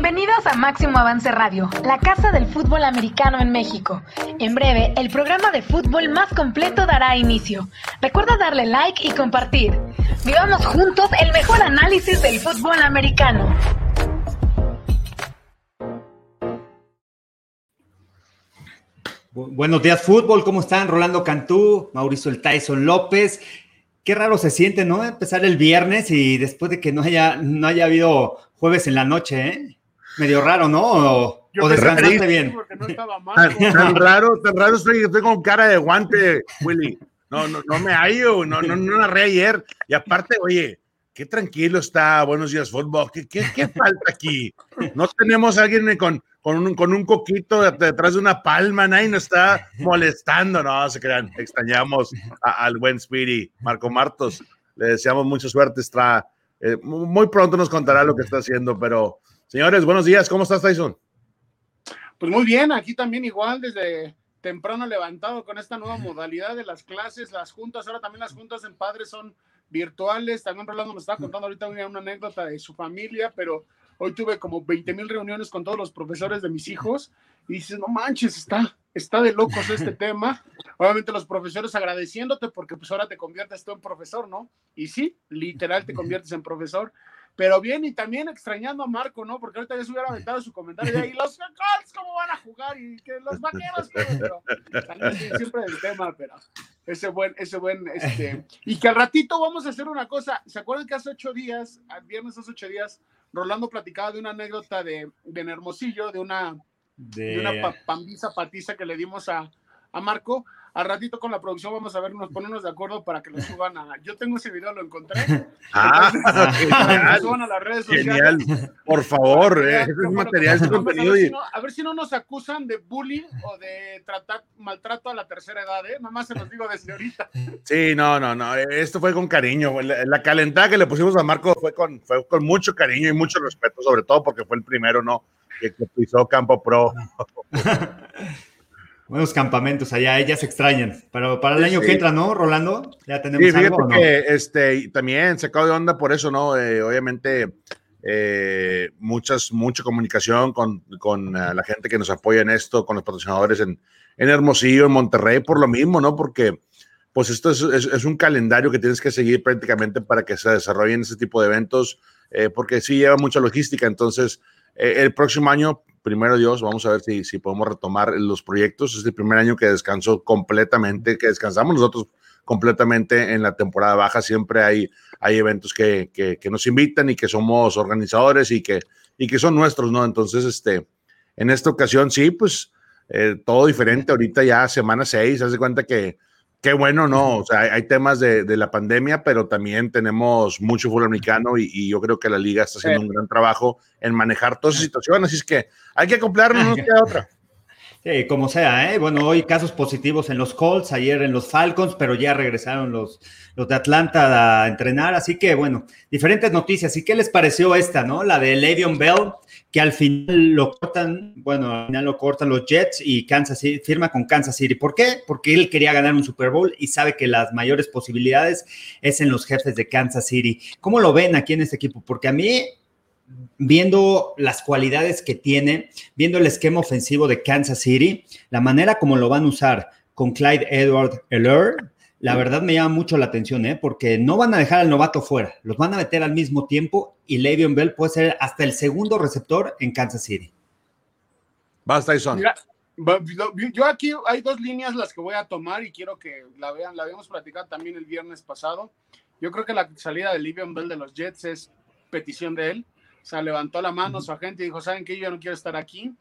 Bienvenidos a Máximo Avance Radio, la casa del fútbol americano en México. En breve, el programa de fútbol más completo dará inicio. Recuerda darle like y compartir. Vivamos juntos el mejor análisis del fútbol americano. Buenos días, fútbol. ¿Cómo están? Rolando Cantú, Mauricio El Tyson López. Qué raro se siente, ¿no? Empezar el viernes y después de que no haya, no haya habido jueves en la noche, ¿eh? Medio raro, ¿no? O, o descansaste bien. tan, raro, tan raro estoy, estoy con cara de guante, Willy. No, no, no me hallo, no, no, no narré ayer. Y aparte, oye, qué tranquilo está, buenos días, fútbol. ¿Qué, qué, qué falta aquí? No tenemos a alguien con, con un, con un coquito detrás de una palma, nadie nos está molestando, no se crean, extrañamos al buen Speedy, Marco Martos, le deseamos mucha suerte, está, eh, muy pronto nos contará lo que está haciendo, pero señores, buenos días, ¿cómo estás Tyson? Pues muy bien, aquí también igual desde temprano levantado con esta nueva modalidad de las clases, las juntas, ahora también las juntas en padres son virtuales, también Rolando nos estaba contando ahorita una anécdota de su familia, pero Hoy tuve como 20 mil reuniones con todos los profesores de mis hijos y dices, no manches, está, está de locos este tema. Obviamente los profesores agradeciéndote porque pues ahora te conviertes tú en profesor, ¿no? Y sí, literal te conviertes en profesor. Pero bien, y también extrañando a Marco, ¿no? Porque ahorita ya se hubiera aventado su comentario de ahí, los Colts, ¿cómo van a jugar? Y que los vaqueros, pero siempre del tema, pero ese buen, ese buen, este, y que al ratito vamos a hacer una cosa, ¿se acuerdan que hace ocho días, al viernes hace ocho días, Rolando platicaba de una anécdota de, de Hermosillo, de una, de... una pambisa patiza que le dimos a, a Marco. Al ratito con la producción vamos a ver, nos ponernos de acuerdo para que lo suban a. Yo tengo ese video, lo encontré. Ah, genial. suban a las redes sociales. Genial. Por favor, eh, ese es material, contenido. A ver, si no, a ver, si no, nos acusan de bullying o de tratar maltrato a la tercera edad, ¿eh? Nomás se los digo desde ahorita. Sí, no, no, no. Esto fue con cariño. La, la, calentada que le pusimos a Marco fue con, fue con mucho cariño y mucho respeto, sobre todo porque fue el primero, ¿no? Que, que pisó Campo Pro. Buenos campamentos allá, ellas extrañan. Pero para el año que entra, ¿no, Rolando? Ya tenemos sí, algo. Que, este, también se acabó de onda por eso, ¿no? Eh, obviamente, eh, muchas, mucha comunicación con, con uh, la gente que nos apoya en esto, con los patrocinadores en, en Hermosillo, en Monterrey, por lo mismo, ¿no? Porque, pues, esto es, es, es, un calendario que tienes que seguir prácticamente para que se desarrollen ese tipo de eventos, eh, porque sí lleva mucha logística. Entonces, el próximo año primero Dios, vamos a ver si, si podemos retomar los proyectos. Es el primer año que descansó completamente, que descansamos nosotros completamente en la temporada baja. Siempre hay, hay eventos que, que, que nos invitan y que somos organizadores y que, y que son nuestros, ¿no? Entonces, este, en esta ocasión sí, pues eh, todo diferente. Ahorita ya semana 6, hace cuenta que Qué bueno, no, o sea, hay, temas de, de, la pandemia, pero también tenemos mucho fútbol americano y, y, yo creo que la liga está haciendo un gran trabajo en manejar todas esas situaciones, así es que hay que acoplarnos, no queda otra. Sí, como sea, ¿eh? Bueno, hoy casos positivos en los Colts, ayer en los Falcons, pero ya regresaron los, los de Atlanta a entrenar, así que bueno, diferentes noticias. ¿Y qué les pareció esta, no? La de Le'Veon Bell, que al final lo cortan, bueno, al final lo cortan los Jets y Kansas City, firma con Kansas City. ¿Por qué? Porque él quería ganar un Super Bowl y sabe que las mayores posibilidades es en los jefes de Kansas City. ¿Cómo lo ven aquí en este equipo? Porque a mí viendo las cualidades que tiene, viendo el esquema ofensivo de Kansas City, la manera como lo van a usar con Clyde Edward Eller, la verdad me llama mucho la atención, ¿eh? porque no van a dejar al novato fuera, los van a meter al mismo tiempo y Le'Veon Bell puede ser hasta el segundo receptor en Kansas City. Basta, Tyson. yo aquí hay dos líneas las que voy a tomar y quiero que la vean, la habíamos platicado también el viernes pasado. Yo creo que la salida de Le'Veon Bell de los Jets es petición de él o sea, levantó la mano su agente y dijo, ¿saben qué? Yo no quiero estar aquí.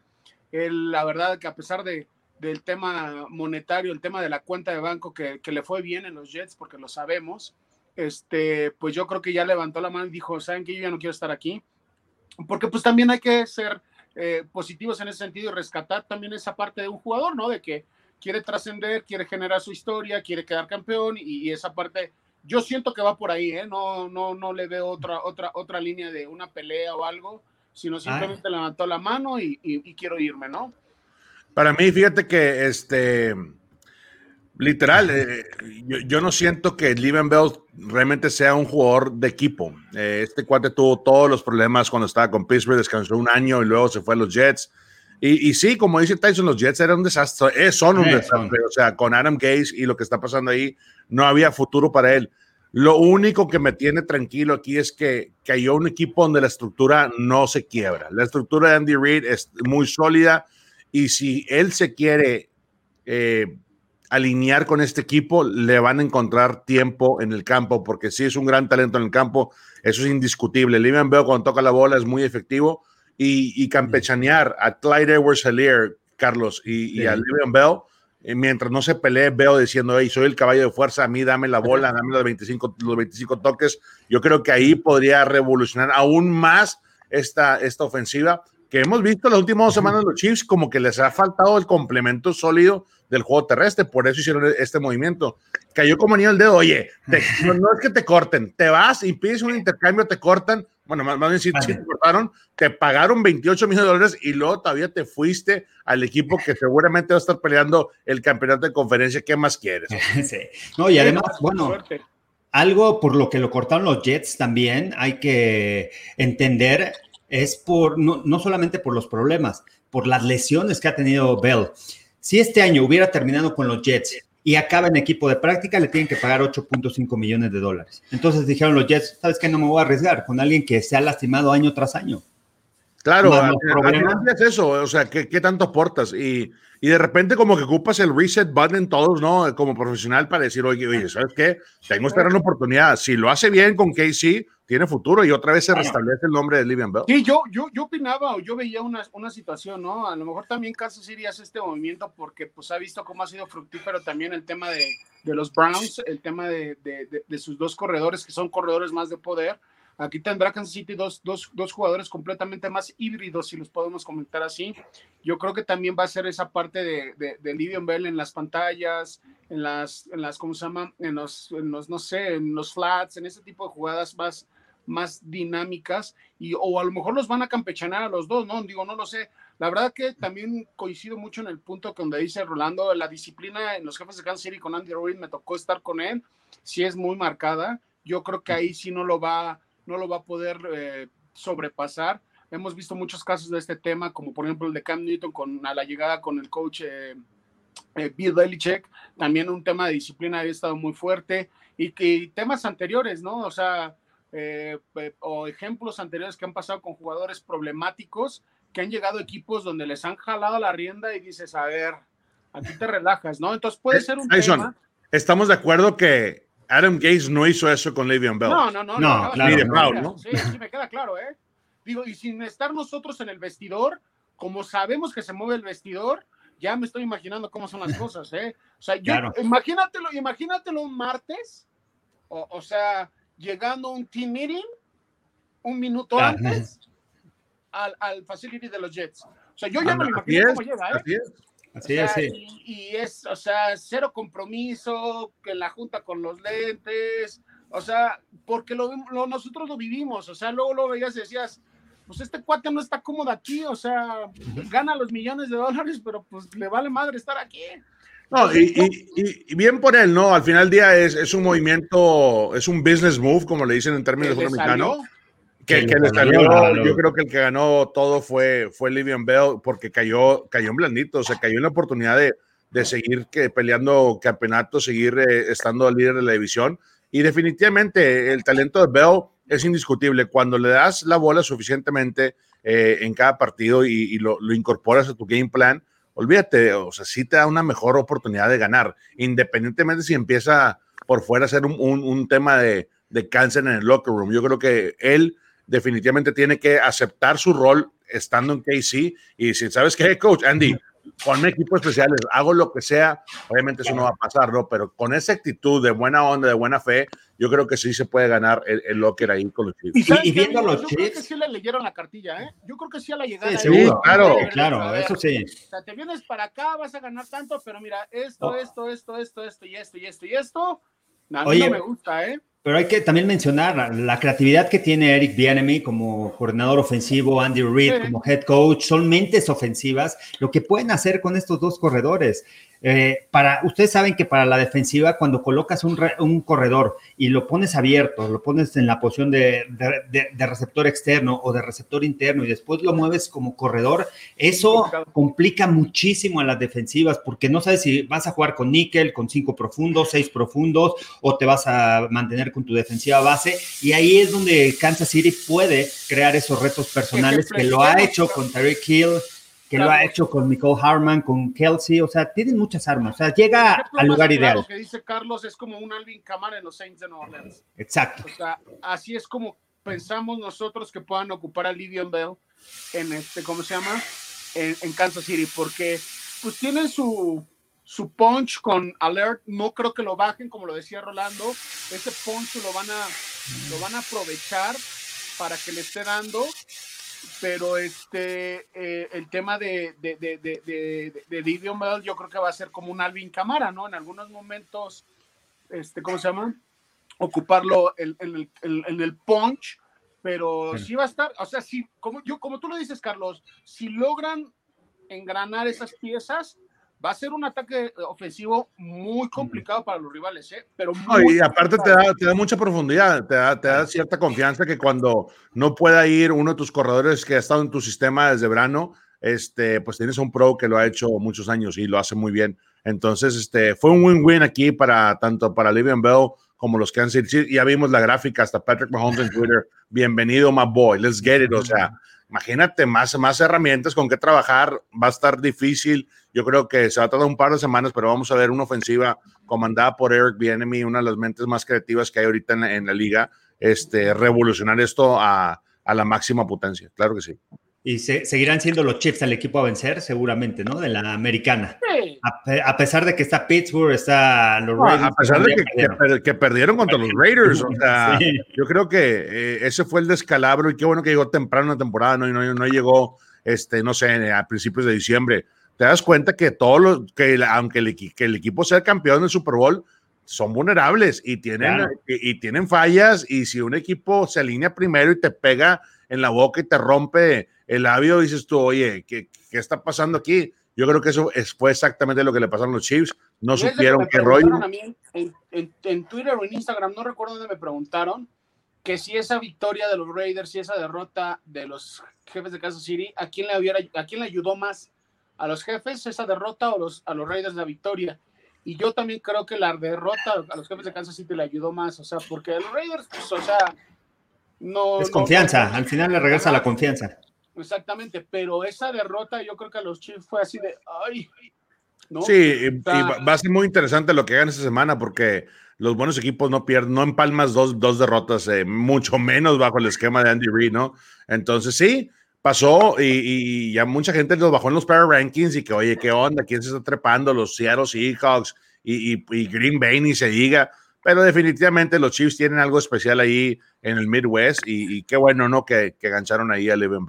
Él, la verdad que a pesar de, del tema monetario, el tema de la cuenta de banco que, que, le fue bien en los Jets, porque lo sabemos, este, pues yo creo que ya levantó la mano y dijo, ¿saben qué? Yo ya no quiero estar aquí. Porque pues también hay que ser eh, positivos en ese sentido y rescatar también esa parte de un jugador, ¿no? De que quiere trascender, quiere generar su historia, quiere quedar campeón y, y esa parte yo siento que va por ahí, ¿eh? No, no, no le veo otra, otra, otra línea de una pelea o algo, sino simplemente Ay. levantó la mano y, y, y, quiero irme, ¿no? Para mí, fíjate que este Literal, eh, yo, no siento que Liven Bell realmente sea un jugador de equipo. Eh, este cuate tuvo todos los problemas cuando estaba con Pittsburgh, descansó un año y luego se fue a los Jets. Y, sí, como dice Tyson, los Jets eran un desastre, eh, son un desastre. O sea, con Adam Gaze y lo que está pasando ahí, no había futuro para él. Lo único que me tiene tranquilo aquí es que cayó un equipo donde la estructura no se quiebra. La estructura de Andy Reid es muy sólida y si él se quiere eh, alinear con este equipo, le van a encontrar tiempo en el campo, porque sí es un gran talento en el campo, eso es indiscutible. Livian Bell cuando toca la bola es muy efectivo y, campechanear a Clyde Edwards Helier, Carlos, y, a Livian Bell, eh, mientras no se pelee, veo diciendo, hey, soy el caballo de fuerza, a mí dame la bola, dame los 25, los 25 toques. Yo creo que ahí podría revolucionar aún más esta, esta ofensiva que hemos visto las últimas dos semanas los Chiefs como que les ha faltado el complemento sólido del juego terrestre, por eso hicieron este movimiento. Cayó como niño el dedo, oye, no, es que te corten, te vas y pides un intercambio, te cortan, bueno, más, bien si, te cortaron, te pagaron 28 millones de dólares y luego todavía te fuiste al equipo que seguramente va a estar peleando el campeonato de conferencia, ¿qué más quieres? Sí. No, y además, bueno, algo por lo que lo cortaron los Jets también hay que entender es por, no, no solamente por los problemas, por las lesiones que ha tenido Bell. Si este año hubiera terminado con los Jets y acaba en equipo de práctica, le tienen que pagar 8.5 millones de dólares. Entonces dijeron los Jets, ¿sabes qué? No me voy a arriesgar con alguien que se ha lastimado año tras año. Claro, es eso, o sea, ¿qué, qué tanto aportas? Y, y, de repente como que ocupas el reset button todos, ¿no? Como profesional para decir, oye, oye, ¿sabes qué? Tengo esta gran oportunidad. Si lo hace bien con KC, tiene futuro y otra vez se restablece el nombre de Livian Bell. Sí, yo, yo, yo opinaba o yo veía una, una situación, ¿no? A lo mejor también Kansas City hace este movimiento porque pues ha visto cómo ha sido fructífero también el tema de, de los Browns, el tema de, de, de, sus dos corredores que son corredores más de poder. Aquí tendrá Kansas City dos, dos, dos, jugadores completamente más híbridos, si los podemos comentar así. Yo creo que también va a ser esa parte de, de, de Livian Bell en las pantallas, en las, en las, ¿cómo se llama? En los, en los, no sé, en los flats, en ese tipo de jugadas más, más dinámicas y o a lo mejor los van a campechanar a los dos, ¿no? Digo, no lo sé. La verdad que también coincido mucho en el punto donde dice Rolando, la disciplina en los jefes de Kansas City con Andy Reid, me tocó estar con él, sí es muy marcada. Yo creo que ahí sí no lo va, no lo va a poder eh, sobrepasar. Hemos visto muchos casos de este tema, como por ejemplo el de Cam Newton con a la llegada con el coach eh, eh, Bill Belichick, también un tema de disciplina había estado muy fuerte y que temas anteriores, ¿no? O sea, o ejemplos anteriores que han pasado con jugadores problemáticos que han llegado a equipos donde les han jalado la rienda y dices, a ver, aquí te relajas, ¿no? Entonces puede ser un tema. Estamos de acuerdo que Adam Gates no hizo eso con Le'Veon Bell. No, no, no. No, claro, Sí, sí, me queda claro, ¿eh? Digo, y sin estar nosotros en el vestidor, como sabemos que se mueve el vestidor, ya me estoy imaginando cómo son las cosas, ¿eh? O sea, yo, imagínatelo, imagínatelo un martes, o, o sea, llegando a un team meeting un minuto antes al, al, facility de los Jets. O sea, yo ya me lo imagino cómo llega, ¿eh? Así es. Así Y, y, es, o sea, cero compromiso, que la junta con los lentes, o sea, porque lo, lo, nosotros lo vivimos, o sea, luego lo veías y decías, pues este cuate no está cómodo aquí, o sea, gana los millones de dólares, pero pues le vale madre estar aquí. No, y, bien por él, ¿no? Al final del día es, es, un movimiento, es un business move, como le dicen en términos de Que, que le salió, yo creo que el que ganó todo fue, fue Livian Bell, porque cayó, cayó en blandito, o sea, cayó en la oportunidad de, de seguir que, peleando campeonato, seguir eh, estando líder de la división. Y definitivamente el talento de Bell es indiscutible. Cuando le das la bola suficientemente eh, en cada partido y, y lo, lo, incorporas a tu game plan, olvídate, o sea, sí te da una mejor oportunidad de ganar, independientemente si empieza por fuera a ser un, un, tema de, de, cáncer en el locker room. Yo creo que él definitivamente tiene que aceptar su rol estando en KC y si sabes que, coach, Andy, ponme equipos especiales, hago lo que sea, obviamente eso no va a pasar, ¿no? Pero con esa actitud de buena onda, de buena fe, yo creo que sí se puede ganar el, el locker ahí con los Chiefs. Y, y viendo los Chiefs. Yo creo que sí le leyeron la cartilla, ¿eh? Yo creo que sí a la llegada. Sí, seguro, claro, claro, eso sí. O sea, te vienes para acá, vas a ganar tanto, pero mira, esto, esto, esto, esto, esto y esto y esto y esto, a mí Oye, no me gusta, ¿eh? Pero hay que también mencionar la creatividad que tiene Eric Bianemi como coordinador ofensivo, Andy Reid como head coach, son mentes ofensivas, lo que pueden hacer con estos dos corredores. Eh, para, ustedes saben que para la defensiva, cuando colocas un, un, corredor y lo pones abierto, lo pones en la posición de, de, de, receptor externo o de receptor interno y después lo mueves como corredor, eso complica muchísimo a las defensivas porque no sabes si vas a jugar con níquel, con cinco profundos, seis profundos o te vas a mantener con tu defensiva base. Y ahí es donde Kansas City puede crear esos retos personales que lo ha hecho con Tyreek Hill que lo ha hecho con Nicole Harman, con Kelsey, o sea, tienen muchas armas, o sea, llega al lugar ideal. Lo que dice Carlos es como un Alvin Kamara en los Saints de Nueva Orleans. Exacto. O sea, así es como pensamos nosotros que puedan ocupar a Livian Bell en este, ¿cómo se llama? En, en, Kansas City, porque pues tienen su, su punch con alert, no creo que lo bajen, como lo decía Rolando, ese punch lo van a, lo van a aprovechar para que le esté dando pero este eh, el tema de, de, de, de, de Bell yo creo que va a ser como un Alvin Camara, ¿no? En algunos momentos, este, ¿cómo se llama? Ocuparlo en, el, en el, punch, pero sí. va a estar, o sea, sí, como, yo, como tú lo dices, Carlos, si logran engranar esas piezas, va a ser un ataque ofensivo muy complicado para los rivales, ¿eh? Pero y aparte te da, te da, mucha profundidad, te da, te da, cierta confianza que cuando no pueda ir uno de tus corredores que ha estado en tu sistema desde verano, este, pues tienes un pro que lo ha hecho muchos años y lo hace muy bien. Entonces, este, fue un win-win aquí para tanto para Livian Bell como los Kansas City. Ya vimos la gráfica, hasta Patrick Mahomes en Twitter. Bienvenido, my boy. Let's get it. O sea, imagínate más, más herramientas con qué trabajar. Va a estar difícil. Yo creo que se va a tardar un par de semanas, pero vamos a ver una ofensiva comandada por Eric Bienemy, una de las mentes más creativas que hay ahorita en la, liga, este, revolucionar esto a, a la máxima potencia. Claro que sí. Y se, seguirán siendo los Chiefs el equipo a vencer, seguramente, ¿no? De la americana. A, pesar de que está Pittsburgh, está los Raiders. a pesar de que perdieron. contra los Raiders. O sea, yo creo que eh, ese fue el descalabro y qué bueno que llegó temprano la temporada, ¿no? No, no llegó, este, no sé, a principios de diciembre. Te das cuenta que todos los, que aunque el, que el equipo sea campeón del Super Bowl, son vulnerables y tienen, y, y tienen fallas. Y si un equipo se alinea primero y te pega en la boca y te rompe el labio, dices tú, oye, ¿qué, qué está pasando aquí? Yo creo que eso fue exactamente lo que le pasaron a los Chiefs. No supieron qué rollo. en, en, Twitter o en Instagram, no recuerdo dónde me preguntaron que si esa victoria de los Raiders y esa derrota de los jefes de Kansas City, ¿a quién le, hubiera, a quién le ayudó más? ¿A los jefes esa derrota o los, a los Raiders la victoria? Y yo también creo que la derrota a los jefes de Kansas City le ayudó más, o sea, porque a los Raiders, pues, o sea, no. Es confianza, al final le regresa la confianza. Exactamente, pero esa derrota yo creo que a los Chiefs fue así de, ay, ¿no? Sí, y, va a ser muy interesante lo que hagan esta semana porque los buenos equipos no pierden, no empalmas dos, dos derrotas, eh, mucho menos bajo el esquema de Andy Reid, ¿no? Entonces sí, pasó y, ya mucha gente los bajó en los power rankings y que, oye, ¿qué onda? ¿Quién se está trepando? Los Seattle Seahawks y, y Green Bay ni se diga pero definitivamente los Chiefs tienen algo especial ahí en el Midwest y, qué bueno, ¿no? Que, que gancharon ahí a Bell.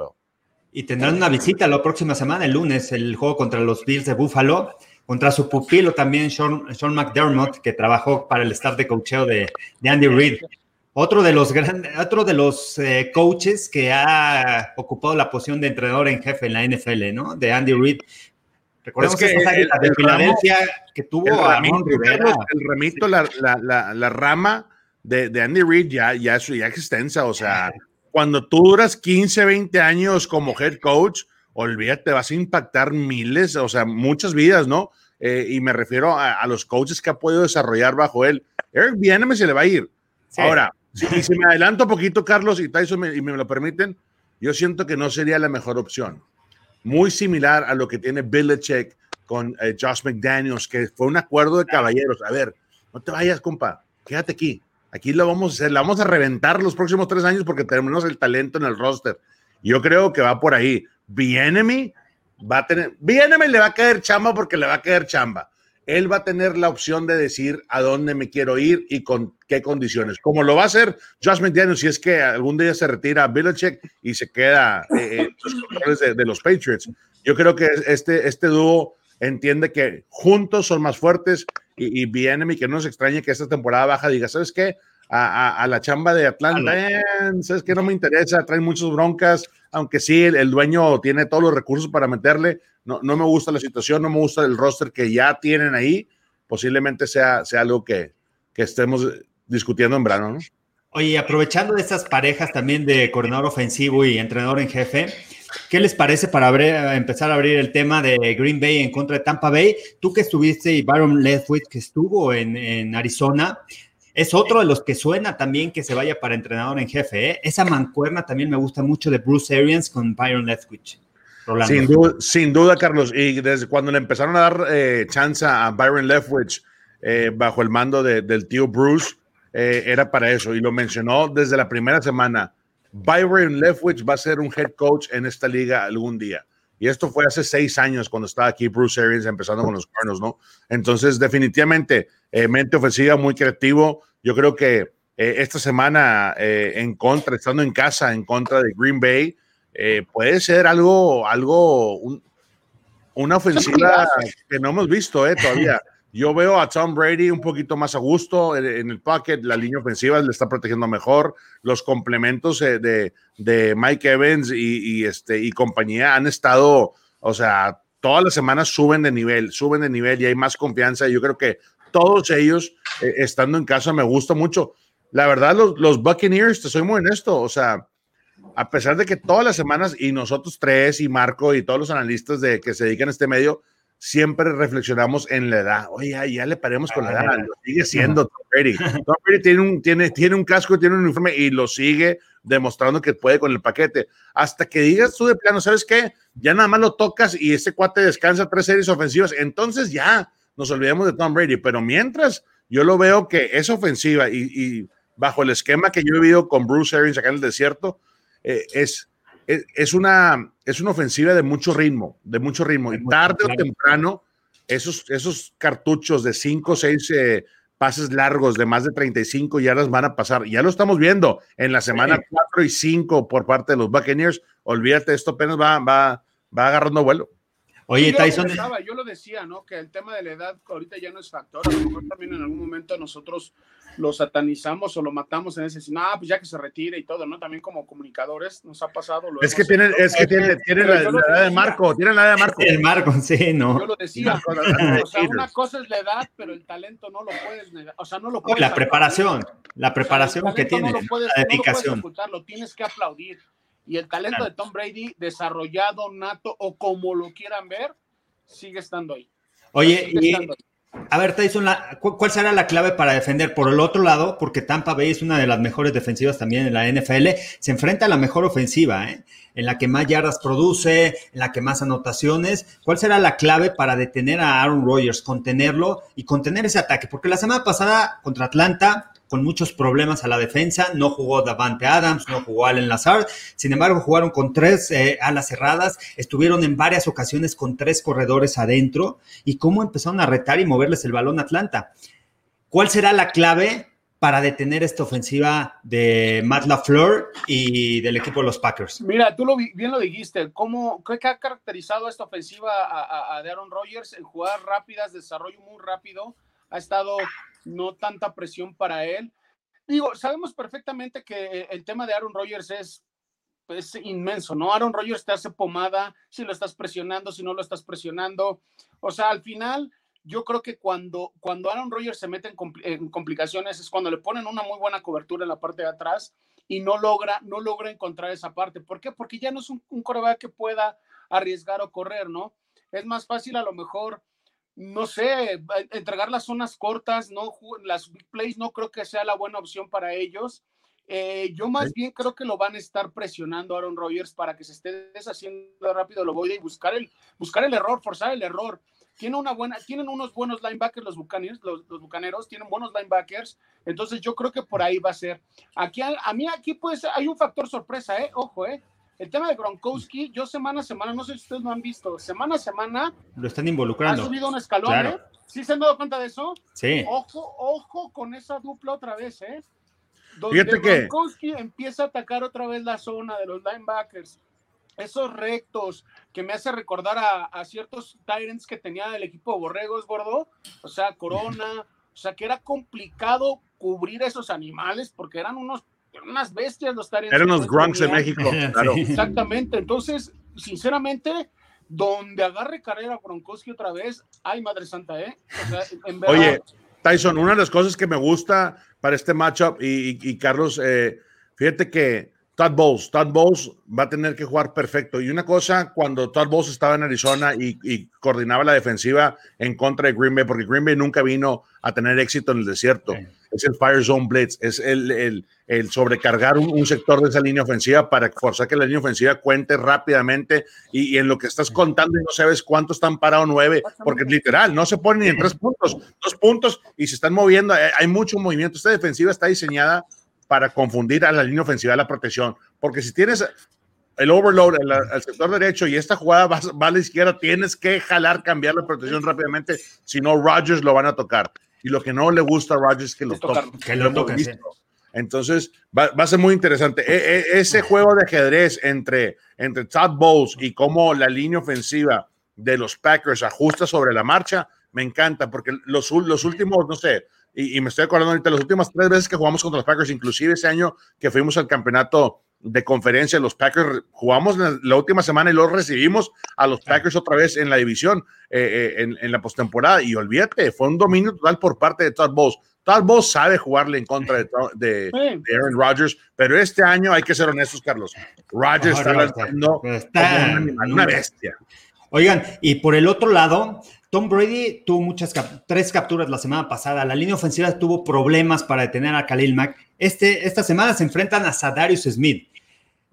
Y tendrán una visita la próxima semana, el lunes, el juego contra los Bills de Buffalo, contra su pupilo también, Sean, Sean McDermott, que trabajó para el staff de coacheo de, de Andy Reid. Otro de los, grandes, otro de los eh, coaches que ha ocupado la posición de entrenador en jefe en la NFL, ¿no? De Andy Reid. Recordemos que el, de Filadelfia que tuvo el remito, la, la, la, rama de, de, Andy Reid ya, ya, ya extensa, o sea, cuando tú duras 15, 20 años como head coach, olvídate, vas a impactar miles, o sea, muchas vidas, ¿no? Eh, y me refiero a, los coaches que ha podido desarrollar bajo él. Eric Bieneme se le va a ir. Ahora, si, si, me adelanto un poquito, Carlos y Tyson, y me lo permiten, yo siento que no sería la mejor opción. Muy similar a lo que tiene Belichick con eh, Josh McDaniels, que fue un acuerdo de caballeros. A ver, no te vayas, compa, quédate aquí. Aquí lo vamos a hacer, la vamos a reventar los próximos tres años porque tenemos el talento en el roster. Yo creo que va por ahí. Bienemy va a tener, Bienemy le va a caer chamba porque le va a caer chamba. Él va a tener la opción de decir a dónde me quiero ir y con qué condiciones. Como lo va a hacer Josh McDaniels si es que algún día se retira Belichick y se queda eh, eh de, los Patriots. Yo creo que este, este dúo entiende que juntos son más fuertes y, y que no se extrañe que esta temporada baja diga, ¿sabes qué? A, la chamba de Atlanta, eh, ¿sabes qué? No me interesa, traen muchas broncas, aunque sí, el, dueño tiene todos los recursos para meterle, no, no me gusta la situación, no me gusta el roster que ya tienen ahí. Posiblemente sea, sea algo que, que estemos discutiendo en verano, ¿no? Oye, aprovechando de estas parejas también de coordinador ofensivo y entrenador en jefe, ¿qué les parece para empezar a abrir el tema de Green Bay en contra de Tampa Bay? Tú que estuviste y Byron Leftwich que estuvo en, en Arizona, es otro de los que suena también que se vaya para entrenador en jefe. ¿eh? Esa mancuerna también me gusta mucho de Bruce Arians con Byron Leftwich. Sin duda, sin duda, Carlos. Y desde cuando le empezaron a dar eh, chance a Byron Leftwich eh, bajo el mando del tío Bruce, eh, era para eso. Y lo mencionó desde la primera semana. Byron Leftwich va a ser un head coach en esta liga algún día. Y esto fue hace seis años cuando estaba aquí Bruce Arians empezando con los Cardinals, ¿no? Entonces, definitivamente, mente ofensiva, muy creativo, yo creo que eh, esta semana eh, en contra, estando en casa, en contra de Green Bay, eh, puede ser algo, algo, una ofensiva que no hemos visto todavía. Yo veo a Tom Brady un poquito más a gusto en, el pocket, la línea ofensiva le está protegiendo mejor, los complementos de, de Mike Evans y, este, y compañía han estado, o sea, todas las semanas suben de nivel, suben de nivel y hay más confianza. Yo creo que todos ellos eh, estando en casa me gusta mucho. La verdad, los, los Buccaneers, te soy muy honesto, o sea, a pesar de que todas las semanas y nosotros tres y Marco y todos los analistas de que se dedican a este medio, siempre reflexionamos en la edad. Oye, ya, le paremos con la edad, lo sigue siendo Tom Brady. Tom Brady tiene un, tiene, tiene un casco, tiene un uniforme y lo sigue demostrando que puede con el paquete. Hasta que digas tú de plano, ¿sabes qué? Ya nada más lo tocas y ese cuate descansa tres series ofensivas. Entonces ya, nos olvidemos de Tom Brady, pero mientras yo lo veo que es ofensiva y, bajo el esquema que yo he vivido con Bruce Arians acá en el desierto, eh, es, es, una, es una ofensiva de mucho ritmo, de mucho ritmo. Y tarde o temprano, esos, esos cartuchos de 5 o 6 pases largos de más de 35 yardas van a pasar. Ya lo estamos viendo en la semana 4 y 5 por parte de los Buccaneers. Olvídate, esto apenas va, va, va agarrando vuelo. Oye, Tyson. yo lo decía, ¿no? Que el tema de la edad ahorita ya no es factor. A lo mejor también en algún momento nosotros lo satanizamos o lo matamos en ese no, pues ya que se retire y todo, ¿no? También como comunicadores nos ha pasado. es, que tienen, es que tienen, la, edad de Marco, tienen la edad de Marco. El Marco, sí, ¿no? Yo lo decía. o sea, una cosa es la edad, pero el talento no lo puedes negar. O sea, no lo puedes. La preparación, la preparación que tiene, la dedicación. No lo, lo tienes que aplaudir y el talento de Tom Brady, desarrollado, nato o como lo quieran ver, sigue estando ahí. Oye, a ver, Tyson, ¿cuál será la clave para defender? Por el otro lado, porque Tampa Bay es una de las mejores defensivas también en la NFL, se enfrenta a la mejor ofensiva, ¿eh? en la que más yardas produce, en la que más anotaciones. ¿Cuál será la clave para detener a Aaron Rodgers, contenerlo y contener ese ataque? Porque la semana pasada contra Atlanta con muchos problemas a la defensa. No jugó Davante Adams, no jugó Allen Lazard. Sin embargo, jugaron con tres eh, alas cerradas. Estuvieron en varias ocasiones con tres corredores adentro. ¿Y cómo empezaron a retar y moverles el balón a Atlanta? ¿Cuál será la clave para detener esta ofensiva de Matt LaFleur y del equipo de los Packers? Mira, tú bien lo dijiste. ¿Cómo, ¿Qué ha caracterizado esta ofensiva a, Aaron Rodgers? En jugar rápidas, desarrollo muy rápido. Ha estado no tanta presión para él. Digo, sabemos perfectamente que el tema de Aaron Rodgers es, es inmenso, ¿no? Aaron Rodgers te hace pomada si lo estás presionando, si no lo estás presionando. O sea, al final, yo creo que cuando, cuando Aaron Rodgers se mete en, complicaciones es cuando le ponen una muy buena cobertura en la parte de atrás y no logra, no logra encontrar esa parte. ¿Por qué? Porque ya no es un, un que pueda arriesgar o correr, ¿no? Es más fácil a lo mejor no sé, entregar las zonas cortas, no las big plays no creo que sea la buena opción para ellos. Eh, yo más bien creo que lo van a estar presionando Aaron Rodgers para que se esté deshaciendo rápido lo voy a buscar el, buscar el error, forzar el error. Tiene una buena, tienen unos buenos linebackers los bucaneros, los, bucaneros tienen buenos linebackers, entonces yo creo que por ahí va a ser. Aquí a, a mí aquí pues hay un factor sorpresa, eh, ojo, eh el tema de Gronkowski, yo semana a semana, no sé si ustedes lo han visto, semana a semana. Lo están involucrando. Ha subido un escalón, ¿eh? ¿Sí se han dado cuenta de eso? Sí. Ojo, ojo con esa dupla otra vez, ¿eh? Donde Gronkowski empieza a atacar otra vez la zona de los linebackers. Esos rectos que me hace recordar a, ciertos Tyrants que tenía el equipo de Borregos, gordo. O sea, Corona. O sea, que era complicado cubrir esos animales porque eran unos unas bestias los Eran los grunts de México, Exactamente. Entonces, sinceramente, donde agarre carrera Gronkowski otra vez, ay madre santa, ¿eh? Oye, Tyson, una de las cosas que me gusta para este matchup y, Carlos, eh, fíjate que Todd Bowles, Todd Bowles va a tener que jugar perfecto. Y una cosa, cuando Todd Bowles estaba en Arizona y, coordinaba la defensiva en contra de Green Bay, porque Green Bay nunca vino a tener éxito en el desierto. Es el Fire Zone Blitz, es el, el, sobrecargar un, sector de esa línea ofensiva para forzar que la línea ofensiva cuente rápidamente y, en lo que estás contando y no sabes cuántos están parados nueve, porque literal, no se ponen ni en tres puntos, dos puntos y se están moviendo. Hay, hay mucho movimiento. Esta defensiva está diseñada para confundir a la línea ofensiva de la protección. Porque si tienes el overload al sector derecho y esta jugada va, a la izquierda, tienes que jalar, cambiar la protección rápidamente, si no, Rodgers lo van a tocar. Y lo que no le gusta a Rodgers es que lo toquen. Que lo toquen. Entonces, va, a ser muy interesante. E, e, ese juego de ajedrez entre, entre Todd Bowles y cómo la línea ofensiva de los Packers ajusta sobre la marcha, me encanta, porque los, los últimos, no sé, y, me estoy acordando ahorita, las últimas tres veces que jugamos contra los Packers, inclusive ese año que fuimos al campeonato de conferencia, los Packers jugamos la, última semana y los recibimos a los Packers otra vez en la división, eh, eh, en, la postemporada. Y olvídate, fue un dominio total por parte de Todd Bowles. Todd Bowles sabe jugarle en contra de, Aaron Rodgers, pero este año hay que ser honestos, Carlos. Rodgers está lanzando una bestia. Oigan, y por el otro lado, Tom Brady tuvo muchas, tres capturas la semana pasada. La línea ofensiva tuvo problemas para detener a Khalil Mack. Este, esta semana se enfrentan a Sadarius Smith.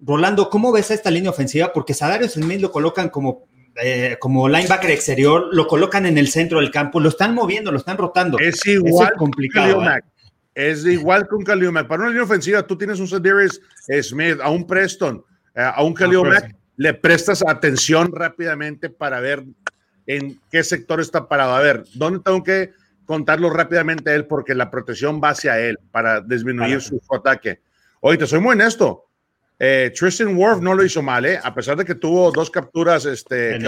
Rolando, ¿cómo ves a esta línea ofensiva? Porque Sadarius Smith lo colocan como, eh, como linebacker exterior, lo colocan en el centro del campo, lo están moviendo, lo están rotando. Es igual es complicado. ¿eh? Es igual con Khalil Mack. Para una línea ofensiva, tú tienes un Sadarius Smith, a un Preston, eh, a un Khalil Mack, le prestas atención rápidamente para ver en qué sector está parado. A ver, ¿dónde tengo que contarlo rápidamente a él? Porque la protección va hacia él para disminuir su ataque. Oye, te soy muy honesto. Eh, Tristan Worf no lo hizo mal, ¿eh? a pesar de que tuvo dos capturas. Este, el,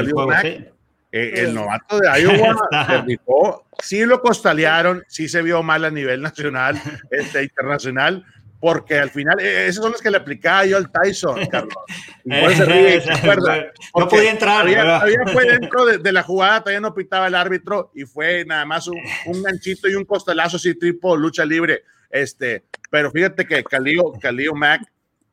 eh, el, novato de Iowa sí lo costalearon, sí se vio mal a nivel nacional, este, internacional, porque al final, eh, esas son las que le aplicaba yo al Tyson, Carlos. no podía entrar. Había, fue dentro de, la jugada, todavía no pitaba el árbitro y fue nada más un, ganchito y un costalazo así tipo lucha libre. Este, pero fíjate que Calio, Calio Mac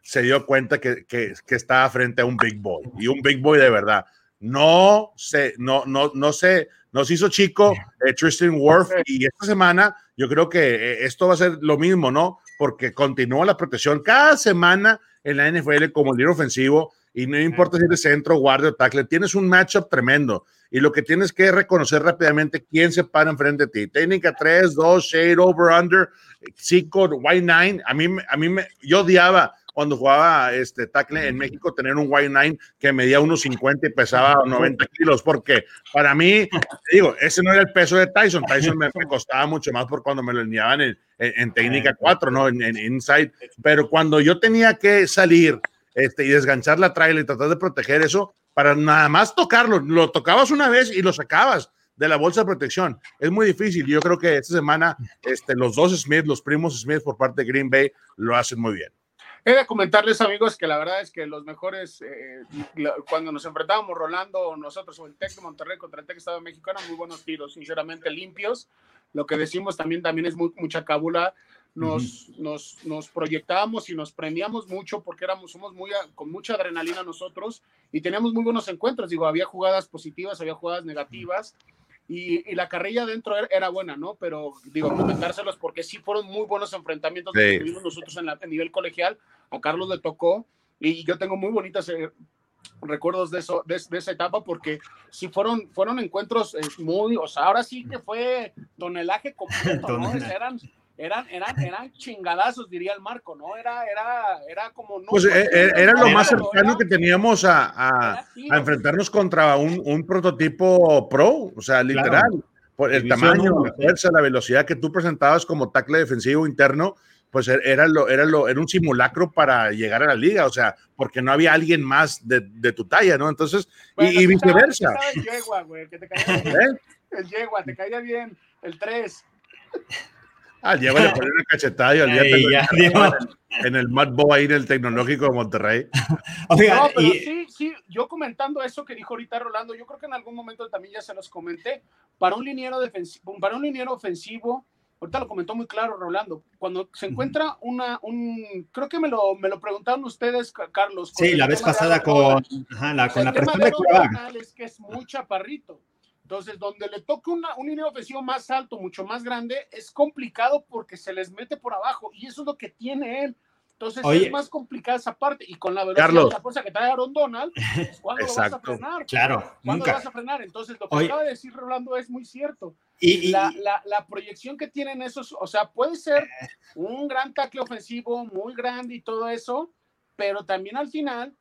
se dio cuenta que, que, que, estaba frente a un big boy y un big boy de verdad. No se, no, no, no se, nos hizo chico eh, Tristan Worth y esta semana yo creo que eh, esto va a ser lo mismo, ¿no? Porque continúa la protección cada semana en la NFL como líder ofensivo y no importa si eres centro, guardia o tackle, tienes un matchup tremendo y lo que tienes que reconocer rápidamente quién se para enfrente de ti. Técnica 3, 2, shade, over, under, 5, white 9. A mí, a mí me, yo odiaba cuando jugaba este tackle en México tener un white 9 que medía unos 50 y pesaba 90 kilos, porque para mí, digo, ese no era el peso de Tyson. Tyson me, costaba mucho más por cuando me lo enviaban en, en, técnica 4, ¿no? En, inside. Pero cuando yo tenía que salir este, y desganchar la trailer y tratar de proteger eso, para nada más tocarlo, lo tocabas una vez y lo sacabas de la bolsa de protección. Es muy difícil. Yo creo que esta semana este, los dos Smith, los primos Smith por parte de Green Bay, lo hacen muy bien. He de comentarles, amigos, que la verdad es que los mejores, eh, cuando nos enfrentábamos Rolando, nosotros o el Tec de Monterrey contra el Tec Estado de México, eran muy buenos tiros, sinceramente limpios. Lo que decimos también, también es mucha cábula. Nos, nos, nos, proyectábamos y nos prendíamos mucho porque éramos, somos muy, con mucha adrenalina nosotros y teníamos muy buenos encuentros. Digo, había jugadas positivas, había jugadas negativas. Y, la carrilla dentro era, buena, ¿no? Pero digo, comentárselos porque sí fueron muy buenos enfrentamientos que tuvimos nosotros en la nivel colegial. A Carlos le tocó y yo tengo muy bonitas eh, recuerdos de eso, de, esa etapa porque sí fueron, fueron encuentros eh, muy, o sea, ahora sí que fue tonelaje completo, ¿no? Eran eran, eran, eran chingadazos, diría el Marco, ¿no? Era, era, era como... No, pues eh, era, lo más cercano que teníamos a, a, enfrentarnos contra un, un, prototipo pro, o sea, literal. Por el tamaño, la fuerza, la velocidad que tú presentabas como tackle defensivo interno, pues er, era, lo, era, lo, era un simulacro para llegar a la liga, o sea, porque no había alguien más de, de tu talla, ¿no? Entonces, y, viceversa. el yegua, güey, que te caía bien. ¿Eh? El yegua, te caía bien. El 3. Ah, Diego le pone una cachetada y olvídate en, el Mudbo ahí en el tecnológico de Monterrey. no, pero sí, sí, yo comentando eso que dijo ahorita Rolando, yo creo que en algún momento también ya se los comenté, para un liniero defensivo, para un liniero ofensivo, ahorita lo comentó muy claro Rolando, cuando se encuentra una, un, creo que me lo, me lo preguntaron ustedes, Carlos. Sí, la vez pasada con, la, con la presión de Es que es muy chaparrito. Entonces, donde le toque una, un línea ofensivo más alto, mucho más grande, es complicado porque se les mete por abajo y eso es lo que tiene él. Entonces es más complicada esa parte y con la velocidad Carlos. la fuerza que trae Aaron Donald, pues, ¿cuándo lo vas a frenar? Claro, ¿Cuándo nunca. lo vas a frenar? Entonces lo que acaba de decir Rolando es muy cierto. Y, y la, la, la, proyección que tienen esos, o sea, puede ser un gran tackle ofensivo, muy grande y todo eso, pero también al final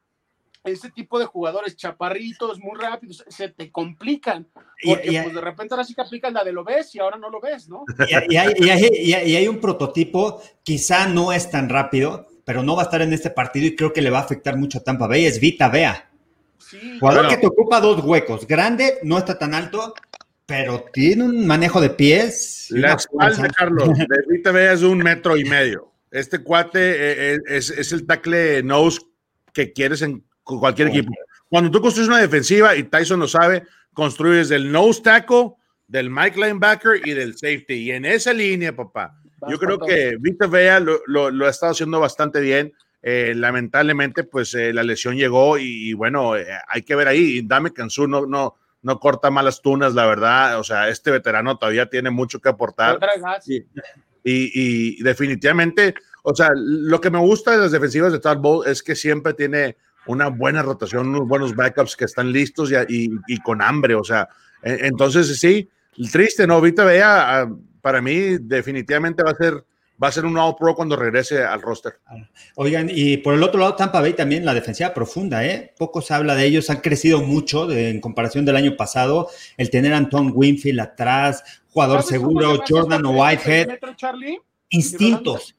ese tipo de jugadores chaparritos, muy rápidos, se te complican. Porque y, pues de repente ahora sí que aplican la de lo ves y ahora no lo ves, ¿no? Y, hay, y, hay, y, hay, un prototipo, quizá no es tan rápido, pero no va a estar en este partido y creo que le va a afectar mucho a Tampa Bay, es Vita Vea. Sí, Jugador bueno. que te ocupa dos huecos, grande, no está tan alto, pero tiene un manejo de pies. La espalda, Carlos, de Vita Vea es un metro y medio. Este cuate es, es, es el tackle nose que quieres en cualquier equipo. Cuando tú construyes una defensiva, y Tyson lo sabe, construyes del nose tackle, del Mike linebacker y del safety. Y en esa línea, papá, yo creo que Vita Vea lo, lo, lo, ha estado haciendo bastante bien. Eh, lamentablemente, pues eh, la lesión llegó y, y bueno, eh, hay que ver ahí. Dame Kansu no, no, no corta malas tunas, la verdad. O sea, este veterano todavía tiene mucho que aportar. Y, y, y, definitivamente, o sea, lo que me gusta de las defensivas de Todd Bowl es que siempre tiene una buena rotación, unos buenos backups que están listos y, y, y con hambre, o sea, entonces sí, triste, ¿no? Vita Vea, para mí definitivamente va a ser va a ser un All Pro cuando regrese al roster. Oigan, y por el otro lado, Tampa Bay también, la defensiva profunda, ¿eh? Poco se habla de ellos, han crecido mucho de, en comparación del año pasado. El tener a Anton Winfield atrás, jugador seguro, Jordan o Whitehead. Instintos.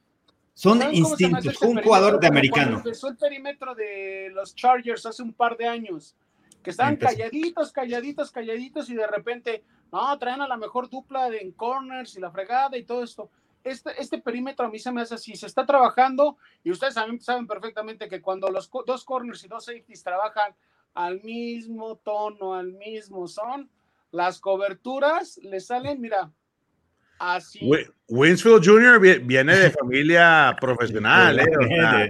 Son instintos. Un jugador de americano. Empezó el perímetro de los Chargers hace un par de años, que estaban calladitos, calladitos, calladitos, y de repente, no, traen a la mejor dupla de en corners y la fregada y todo esto. Este, este perímetro a mí se me hace así, se está trabajando, y ustedes saben, saben perfectamente que cuando los dos corners y dos safeties trabajan al mismo tono, al mismo son, las coberturas le salen, mira, Así. Winsfield Jr. viene de familia profesional, ¿eh? o sea,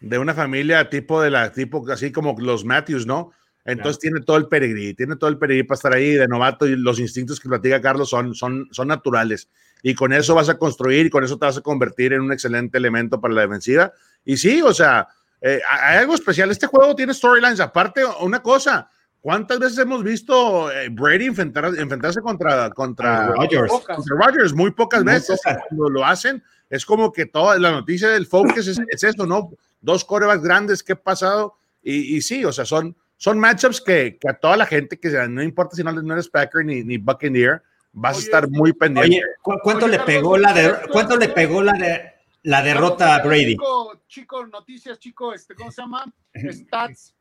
de una familia tipo de la tipo así como los Matthews, ¿no? Entonces claro. tiene todo el peregrí, tiene todo el peregrí para estar ahí de novato y los instintos que platica Carlos son, son, son naturales. Y con eso vas a construir y con eso te vas a convertir en un excelente elemento para la defensiva. Y sí, o sea, eh, hay algo especial. Este juego tiene storylines. Aparte, una cosa, ¿Cuántas veces hemos visto eh, Brady enfrentar, enfrentarse contra, contra, Rodgers. contra Rodgers? Muy pocas Muy veces. Pocas. Cuando lo hacen, es como que toda la noticia del focus es, es eso, ¿no? Dos corebacks grandes que he pasado. Y, y, sí, o sea, son, son matchups que, que, a toda la gente, que no importa si no, no eres Packer ni, ni Buccaneer, vas oye, a estar muy pendiente. Oye, ¿cu ¿cuánto oye, le pegó la de, cuánto le pegó la de la derrota a Brady? Chico, chico, noticias, chico, este, ¿cómo se llama? Stats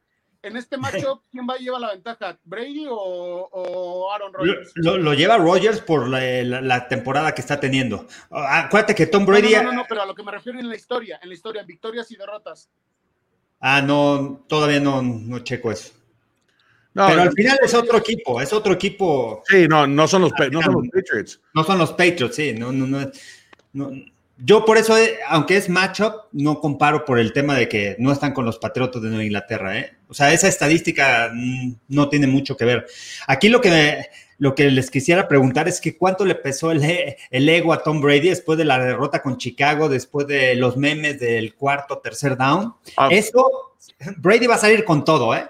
en este macho, ¿quién va a llevar la ventaja? ¿Brady o, o Aaron Rodgers? Lo, lo, lleva Rodgers por la, la, la, temporada que está teniendo. Acuérdate que Tom Brady. No, no, no, no, pero a lo que me refiero en la historia, en la historia, en victorias y derrotas. Ah, no, todavía no, no checo eso. No, pero al final es otro equipo, es otro equipo. Sí, no, no son los, no son los Patriots. No son los Patriots, sí, no, no, no, no yo por eso, eh, aunque es matchup, no comparo por el tema de que no están con los Patriotas de Nueva Inglaterra. ¿eh? O sea, esa estadística mm, no tiene mucho que ver. Aquí lo que, me, lo que les quisiera preguntar es que cuánto le pesó el, el, ego a Tom Brady después de la derrota con Chicago, después de los memes del cuarto, tercer down. Ah. Eso, Brady va a salir con todo, ¿eh?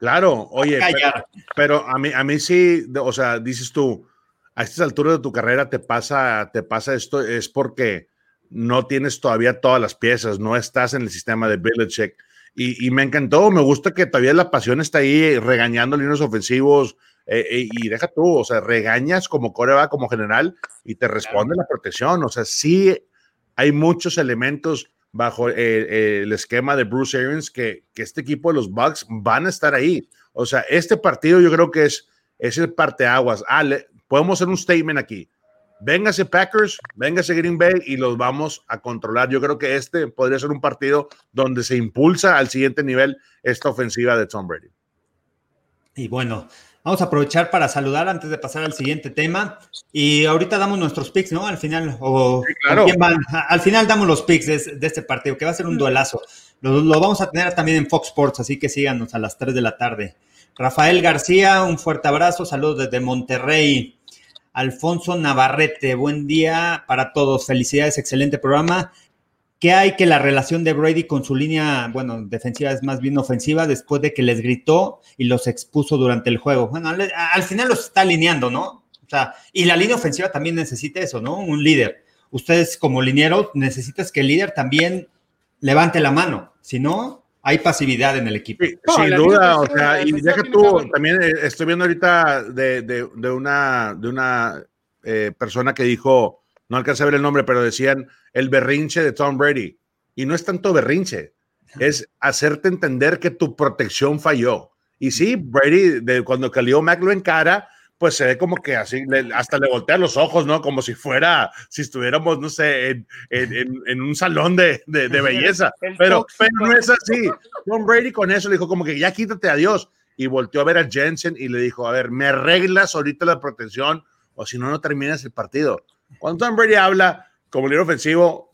Claro, oye, pero, pero, a, mí, a mí sí, o sea, dices tú, a estas alturas de tu carrera te pasa, te pasa esto, es porque no tienes todavía todas las piezas, no estás en el sistema de Belichick. Y, y me encantó, me gusta que todavía la pasión está ahí regañando líneas ofensivos eh, eh, y deja tú, o sea, regañas como coreba, como general y te responde la protección. O sea, sí hay muchos elementos bajo el, esquema de Bruce Arians que, que, este equipo de los Bucks van a estar ahí. O sea, este partido yo creo que es, es el parteaguas. Ah, podemos hacer un statement aquí véngase Packers, véngase Green Bay y los vamos a controlar. Yo creo que este podría ser un partido donde se impulsa al siguiente nivel esta ofensiva de Tom Brady. Y bueno, vamos a aprovechar para saludar antes de pasar al siguiente tema. Y ahorita damos nuestros picks, ¿no? Al final, o claro. al final damos los picks de, este partido, que va a ser un duelazo. Lo, lo, vamos a tener también en Fox Sports, así que síganos a las 3 de la tarde. Rafael García, un fuerte abrazo, saludos desde Monterrey. Alfonso Navarrete, buen día para todos, felicidades, excelente programa. ¿Qué hay que la relación de Brady con su línea, bueno, defensiva es más bien ofensiva, después de que les gritó y los expuso durante el juego? Bueno, al, al final los está alineando, ¿no? O sea, y la línea ofensiva también necesita eso, ¿no? Un líder. Ustedes como linieros necesitas que el líder también levante la mano, si no, hay pasividad en el equipo. sin duda, o sea, y ya que tú, también eh, estoy viendo ahorita de, de, de una, de una eh, persona que dijo, no alcancé a ver el nombre, pero decían el berrinche de Tom Brady. Y no es tanto berrinche, es hacerte entender que tu protección falló. Y sí, Brady, de, cuando Khalil Mack lo encara, pues se ve como que así, hasta le voltea los ojos, ¿no? Como si fuera, si estuviéramos, no sé, en, en, en un salón de, de, de belleza. Pero, pero, no es así. Tom Brady con eso le dijo como que ya quítate a Dios. Y volteó a ver a Jensen y le dijo, a ver, me arreglas ahorita la protección o si no, no terminas el partido. Cuando Tom Brady habla como líder ofensivo,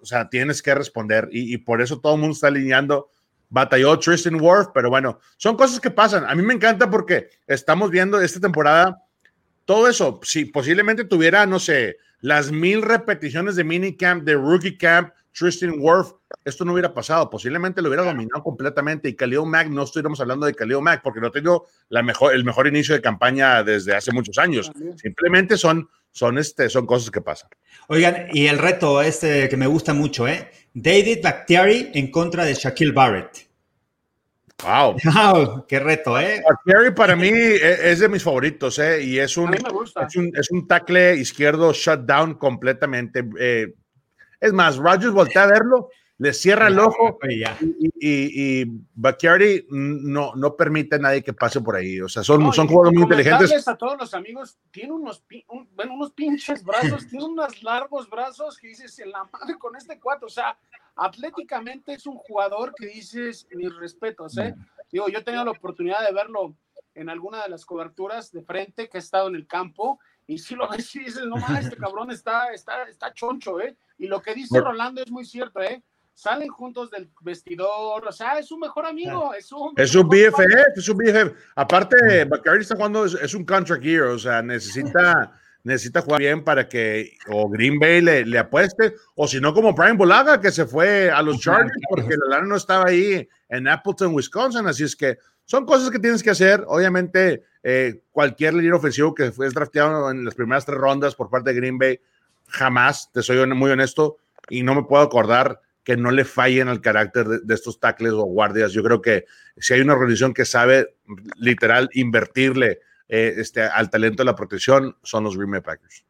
o sea, tienes que responder y, y por eso todo el mundo está alineando batalló Tristan Worth, pero bueno, son cosas que pasan. A mí me encanta porque estamos viendo esta temporada todo eso. Si posiblemente tuviera, no sé, las mil repeticiones de minicamp, de rookie camp, Tristan Worth, esto no hubiera pasado. Posiblemente lo hubiera dominado completamente y Khalil Mack, no estuviéramos hablando de Khalil Mack porque no tengo la mejor, el mejor inicio de campaña desde hace muchos años. Simplemente son, son, este, son cosas que pasan. Oigan, y el reto este que me gusta mucho, ¿eh? David Bakhtiari en contra de Shaquille Barrett. Wow. wow. Qué reto, ¿eh? Bakhtiari para mí e, es de mis favoritos, ¿eh? Y es un, es un, es un tackle izquierdo shutdown completamente. Eh, es más, Rogers voltea a verlo, le cierra el ojo y, y, y Bakhtiari no, no permite a nadie que pase por ahí. O sea, son, no, son jugadores muy inteligentes. a todos los amigos, tiene unos, un, bueno, unos pinches brazos, tiene unos largos brazos que dices, en la madre con este cuatro, o sea, atléticamente es un jugador que dices, mis respetos, ¿eh? Digo, yo he tenido la oportunidad de verlo en alguna de las coberturas de frente que he estado en el campo y si lo ves y dices, no mames, este cabrón está, está, está choncho, ¿eh? Y lo que dice Rolando es muy cierto, ¿eh? Salen juntos del vestidor, o sea, es un mejor amigo, es un... Es un BFF, es un BFF. Aparte, Bacardi está jugando, es, es un contract year, o sea, necesita necesita jugar bien para que o Green Bay le, le apueste, o si no, como Brian Bolaga, que se fue a los Chargers porque la lana no estaba ahí en Appleton, Wisconsin. Así es que son cosas que tienes que hacer. Obviamente, eh, cualquier líder ofensivo que fue drafteado en las primeras tres rondas por parte de Green Bay, jamás, te soy muy honesto, y no me puedo acordar que no le fallen al carácter de, estos tackles o guardias. Yo creo que si hay una organización que sabe literal invertirle eh, este, al talento de la protección son los Green Packers.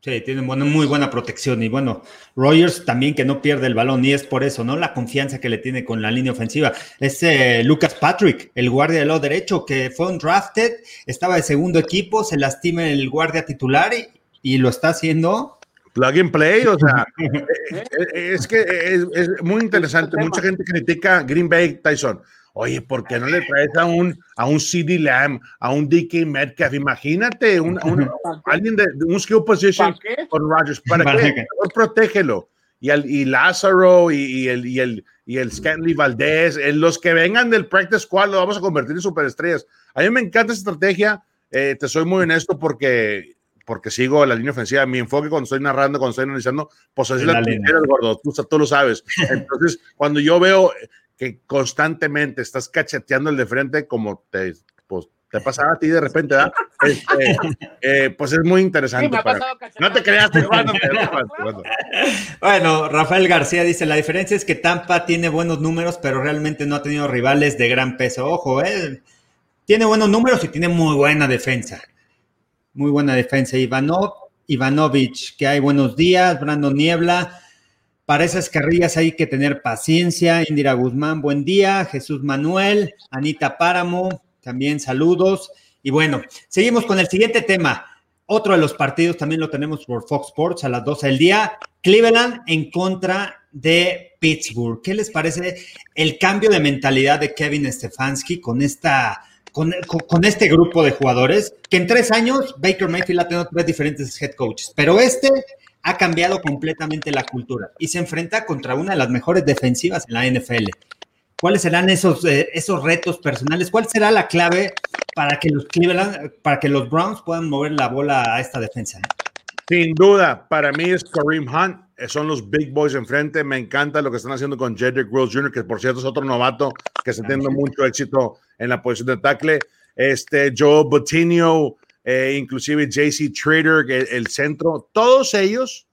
Sí, tienen muy buena protección y bueno, Rogers también que no pierde el balón y es por eso, ¿no? La confianza que le tiene con la línea ofensiva. Es eh, Lucas Patrick, el guardia del lado derecho que fue un drafted, estaba de segundo equipo, se lastima el guardia titular y, y lo está haciendo plug and play, o sea, es que es, es, muy interesante. Mucha gente critica Green Bay Tyson. Oye, ¿por qué no le traes a un, a un CD Lamb, a un DK Metcalf? Imagínate, un, un alguien de, de, un skill position con Rodgers. ¿Para, ¿Para qué? qué? protégelo. Y, el, y Lázaro y, y, el, y, el, y el Scanley Valdés, en los que vengan del practice squad, lo vamos a convertir en superestrellas. A mí me encanta esa estrategia. Eh, te soy muy honesto porque porque sigo la línea ofensiva. Mi enfoque cuando estoy narrando, cuando estoy analizando, pues es la, la línea, gordo, tú, tú, lo sabes. Entonces, cuando yo veo que constantemente estás cacheteando el de frente como te, pues, te pasaba a ti de repente, ¿verdad? Este, eh, pues es muy interesante. Sí, para... No te creas, te jugando, Bueno, Rafael García dice, la diferencia es que Tampa tiene buenos números, pero realmente no ha tenido rivales de gran peso. Ojo, eh, tiene buenos números y tiene muy buena defensa. Muy buena defensa. Ivanov, Ivanovich, que hay buenos días. Brandon Niebla. Para esas carrillas hay que tener paciencia. Indira Guzmán, buen día. Jesús Manuel, Anita Páramo, también saludos. Y bueno, seguimos con el siguiente tema. otro de los partidos también lo tenemos por Fox Sports a las 12 del día. Cleveland en contra de Pittsburgh. ¿Qué les parece el cambio de mentalidad de Kevin Stefanski con esta con, con, este grupo de jugadores? Que en tres años Baker Mayfield ha tenido tres diferentes head coaches, pero este ha cambiado completamente la cultura y se enfrenta contra una de las mejores defensivas en la NFL. ¿Cuáles serán esos, eh, esos retos personales? ¿Cuál será la clave para que los Cleveland, para que los Browns puedan mover la bola a esta defensa? Sin duda, para mí es Kareem Hunt, eh, son los big boys enfrente. Me encanta lo que están haciendo con Jedrick Rose Jr., que por cierto es otro novato que está teniendo mucho éxito en la posición de tackle. Este Joe Botinho, eh, inclusive JC Trader, el, el centro, todos ellos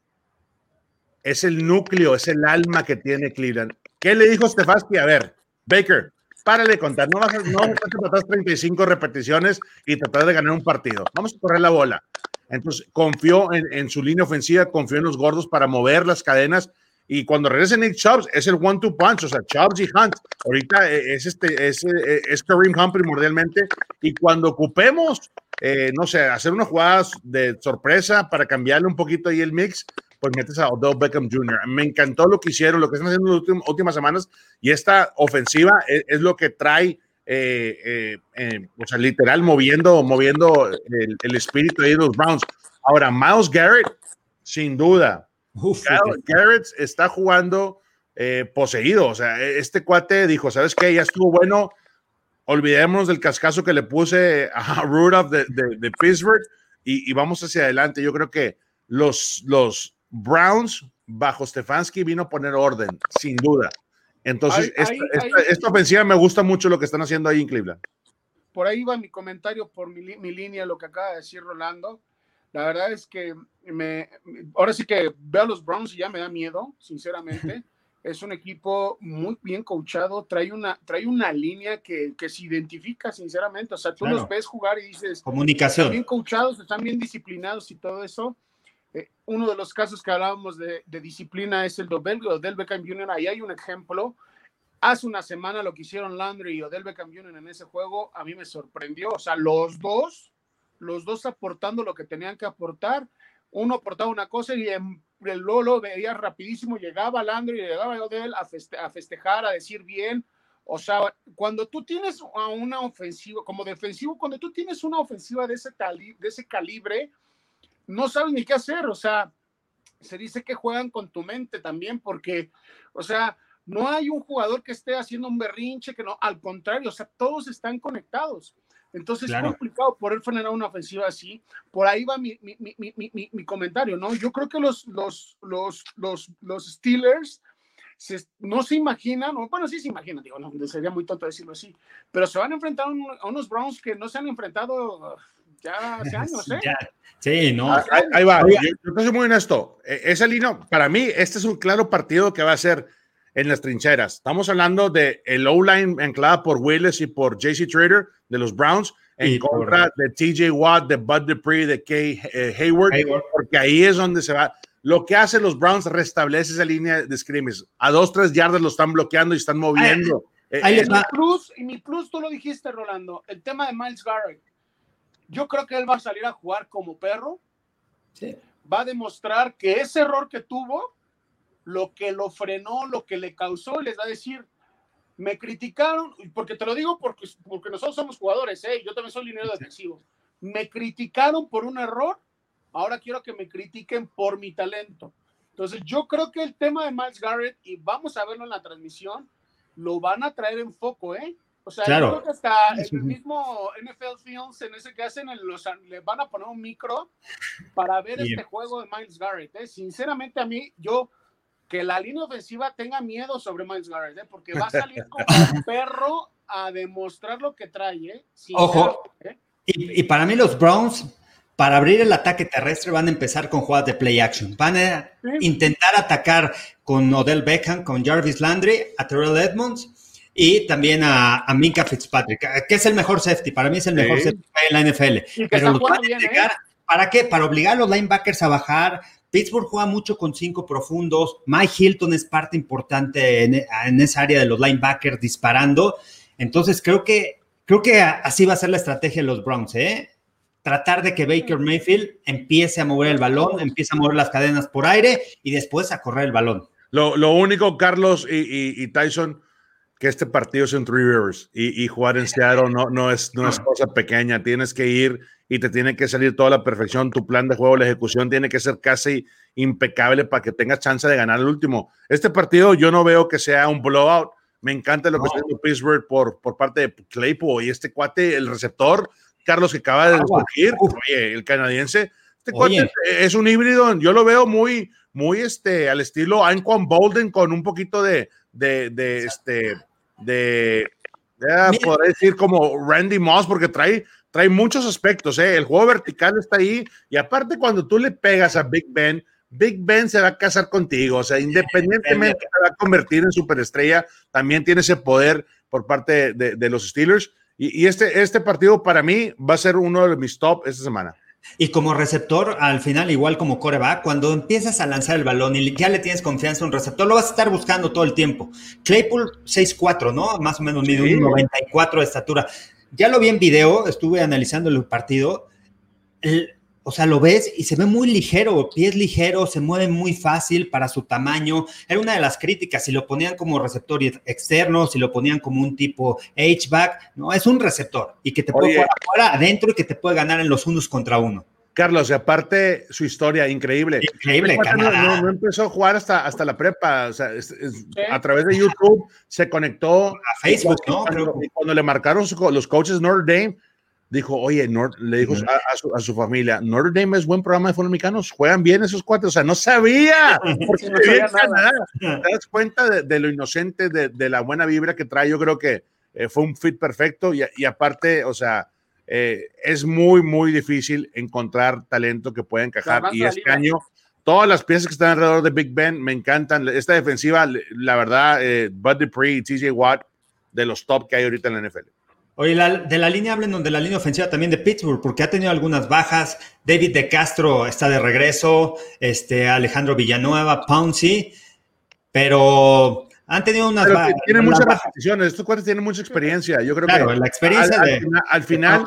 es el núcleo, es el alma que tiene Cleveland. ¿Qué le dijo Stefanski? A ver, Baker, párale contar, no vas a, no tratar 35 repeticiones y tratar de ganar un partido. Vamos a correr la bola. Entonces, confió en, su línea ofensiva, confió en los gordos para mover las cadenas. Y cuando regrese Nick Chubbs, es el one-two punch, o sea, Chubbs y Hunt. Ahorita eh, es, este, es, eh, es Kareem Hunt primordialmente. Y cuando ocupemos, eh, no sé, hacer unas jugadas de sorpresa para cambiarle un poquito ahí el mix, pues metes a Odell Beckham Jr. Me encantó lo que hicieron, lo que están haciendo en las últimas, semanas y esta ofensiva es, lo que trae, eh, eh, eh, o sea, literal moviendo, moviendo el, espíritu de los Browns. Ahora, Miles Garrett, sin duda. Garrett está jugando poseído, o sea, este cuate dijo, ¿sabes qué? Ya estuvo bueno, olvidémonos del cascazo que le puse a Rudolph de, de, Pittsburgh y, y, vamos hacia adelante. Yo creo que los, los, Browns bajo Stefanski vino a poner orden, sin duda. Entonces, esta, ofensiva me gusta mucho lo que están haciendo ahí en Cleveland. Por ahí va mi comentario por mi, línea, lo que acaba de decir Rolando. La verdad es que me, ahora sí que veo a los Browns y ya me da miedo, sinceramente. es un equipo muy bien coachado, trae una, trae una línea que, que se identifica, sinceramente. O sea, tú los ves jugar y dices, comunicación. Están bien coachados, están bien disciplinados y todo eso. Eh, uno de los casos que hablábamos de, disciplina es el de Odell Beckham Jr. Ahí hay un ejemplo. Hace una semana lo que hicieron Landry y Odell Beckham Jr. en ese juego, a mí me sorprendió. O sea, los dos, los dos aportando lo que tenían que aportar. Uno aportaba una cosa y en el Lolo veía rapidísimo, llegaba Landry, llegaba Odell a, a festejar, a decir bien. O sea, cuando tú tienes una ofensiva, como defensivo, cuando tú tienes una ofensiva de ese, de ese calibre, no saben ni qué hacer, o sea, se dice que juegan con tu mente también, porque, o sea, no hay un jugador que esté haciendo un berrinche, que no, al contrario, o sea, todos están conectados. Entonces es complicado poder frenar una ofensiva así. Por ahí va mi, mi, mi, mi comentario, ¿no? Yo creo que los, los, los, los, los Steelers no se imaginan, o bueno, sí se imaginan, digo, no, sería muy tonto decirlo así, pero se van a enfrentar a unos Browns que no se han enfrentado ya hace años, ¿eh? Sí, no. Ah, ahí, va. Yo, yo soy muy honesto. E, esa línea, para mí, este es un claro partido que va a ser en las trincheras. Estamos hablando de el O-line enclada por Willis y por JC Trader de los Browns en contra de TJ Watt, de Bud Dupree, de Kay eh, Hayward, porque ahí es donde se va. Lo que hacen los Browns restablece esa línea de scrimmage. A dos, tres yardas lo están bloqueando y están moviendo. Ahí, eh, mi plus, y mi plus, tú lo dijiste, Rolando, el tema de Miles Garrett. Yo creo que él va a salir a jugar como perro. Va a demostrar que ese error que tuvo, lo que lo frenó, lo que le causó, les va a decir, me criticaron, porque te lo digo porque, porque nosotros somos jugadores, ¿eh? yo también soy liniero defensivo. Me criticaron por un error, ahora quiero que me critiquen por mi talento. Entonces, yo creo que el tema de Miles Garrett, y vamos a verlo en la transmisión, lo van a traer en foco, ¿eh? O sea, yo creo que hasta el mismo NFL Films, en ese que hacen, los, le van a poner un micro para ver este juego de Miles Garrett. ¿eh? Sinceramente, a mí, yo, que la línea ofensiva tenga miedo sobre Miles Garrett, ¿eh? porque va a salir como un perro a demostrar lo que trae. ¿eh? Ojo. ¿eh? Y, y, para mí, los Browns, para abrir el ataque terrestre, van a empezar con jugadas de play action. Van a intentar atacar con Odell Beckham, con Jarvis Landry, a Terrell Edmonds y también a, a Minka Fitzpatrick, que es el mejor safety, para mí es el mejor safety en la NFL. Pero los van a ¿eh? ¿para qué? Para obligar a los linebackers a bajar. Pittsburgh juega mucho con cinco profundos. Mike Hilton es parte importante en, esa área de los linebackers disparando. Entonces creo que, creo que así va a ser la estrategia de los Browns, ¿eh? tratar de que Baker Mayfield empiece a mover el balón, empiece a mover las cadenas por aire y después a correr el balón. Lo, único, Carlos y, Tyson, que este partido es en Three Rivers y, jugar en Seattle no, no, es, no es cosa pequeña. Tienes que ir y te tiene que salir toda la perfección. Tu plan de juego, la ejecución tiene que ser casi impecable para que tengas chance de ganar el último. Este partido yo no veo que sea un blowout. Me encanta lo que está haciendo Pittsburgh por, por parte de Claypool y este cuate, el receptor, Carlos, que acaba de surgir, oye, el canadiense, este cuate es un híbrido, yo lo veo muy, muy este, al estilo Anquan Bolden con un poquito de, de, de este, de, ya, podría decir como Randy Moss, porque trae, trae muchos aspectos, ¿eh? el juego vertical está ahí, y aparte cuando tú le pegas a Big Ben, Big Ben se va a casar contigo, o sea, independientemente se va a convertir en superestrella, también tiene ese poder por parte de, los Steelers. Y, este, este partido para mí va a ser uno de mis top esta semana. Y como receptor, al final, igual como coreback, cuando empiezas a lanzar el balón y ya le tienes confianza a un receptor, lo vas a estar buscando todo el tiempo. Claypool 6'4, ¿no? Más o menos mide un 94 de estatura. Ya lo vi en video, estuve analizando el partido. El, o sea, lo ves y se ve muy ligero, pies ligeros, se mueve muy fácil para su tamaño. Era una de las críticas, si lo ponían como receptor externo, si lo ponían como un tipo H-back, no, es un receptor y que te puede jugar adentro y que te puede ganar en los unos contra uno. Carlos, y aparte su historia, increíble. Increíble, no, no, empezó a jugar hasta, hasta la prepa, o sea, a través de YouTube se conectó a Facebook, ¿no? Cuando, le marcaron los coaches Notre Dame, dijo, oye, le dijo a, su, familia, Notre Dame es buen programa de fútbol americanos, juegan bien esos cuatro, o sea, no sabía, porque no sabía nada. Te das cuenta de, lo inocente, de, la buena vibra que trae, yo creo que eh, fue un fit perfecto y, aparte, o sea, eh, es muy, muy difícil encontrar talento que pueda encajar y este año todas las piezas que están alrededor de Big Ben me encantan. Esta defensiva, la verdad, eh, Bud Dupree y TJ Watt, de los top que hay ahorita en la NFL. Oye, de la línea hablen de la línea ofensiva también de Pittsburgh, porque ha tenido algunas bajas. David de Castro está de regreso, este Alejandro Villanueva, Pouncy, pero han tenido unas. Tienen muchas repeticiones, estos cuates tienen mucha experiencia. Yo creo que la experiencia al, de, al final,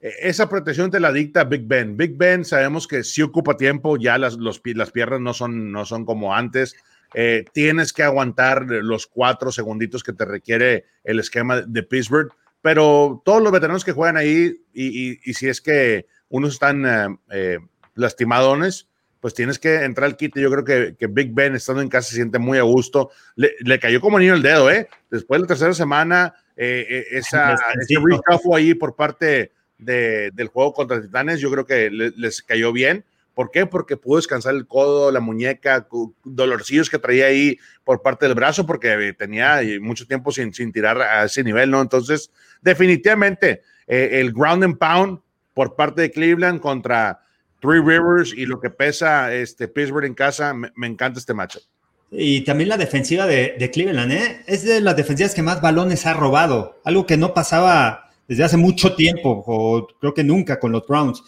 e, esa protección te la dicta Big Ben. Big Ben sabemos que sí ocupa tiempo, ya las, los, las piernas no son, no son como antes. Eh, tienes que aguantar los cuatro segunditos que te requiere el esquema de Pittsburgh pero todos los veteranos que juegan ahí, y, si es que unos están eh, eh, lastimadones, pues tienes que entrar al kit. Yo creo que, Big Ben estando en casa se siente muy a gusto. Le, cayó como niño el dedo, ¿eh? Después de la tercera semana, eh, esa, ese recafo ahí por parte del juego contra Titanes, yo creo que les cayó bien. ¿Por qué? Porque pudo descansar el codo, la muñeca, dolorcillos que traía ahí por parte del brazo, porque tenía mucho tiempo sin, sin tirar a ese nivel, ¿no? Entonces, definitivamente, eh, el ground and pound por parte de Cleveland contra Three Rivers y lo que pesa este Pittsburgh en casa, me, encanta este matchup. Y también la defensiva de, de, Cleveland, ¿eh? Es de las defensivas que más balones ha robado, algo que no pasaba desde hace mucho tiempo, o creo que nunca con los Browns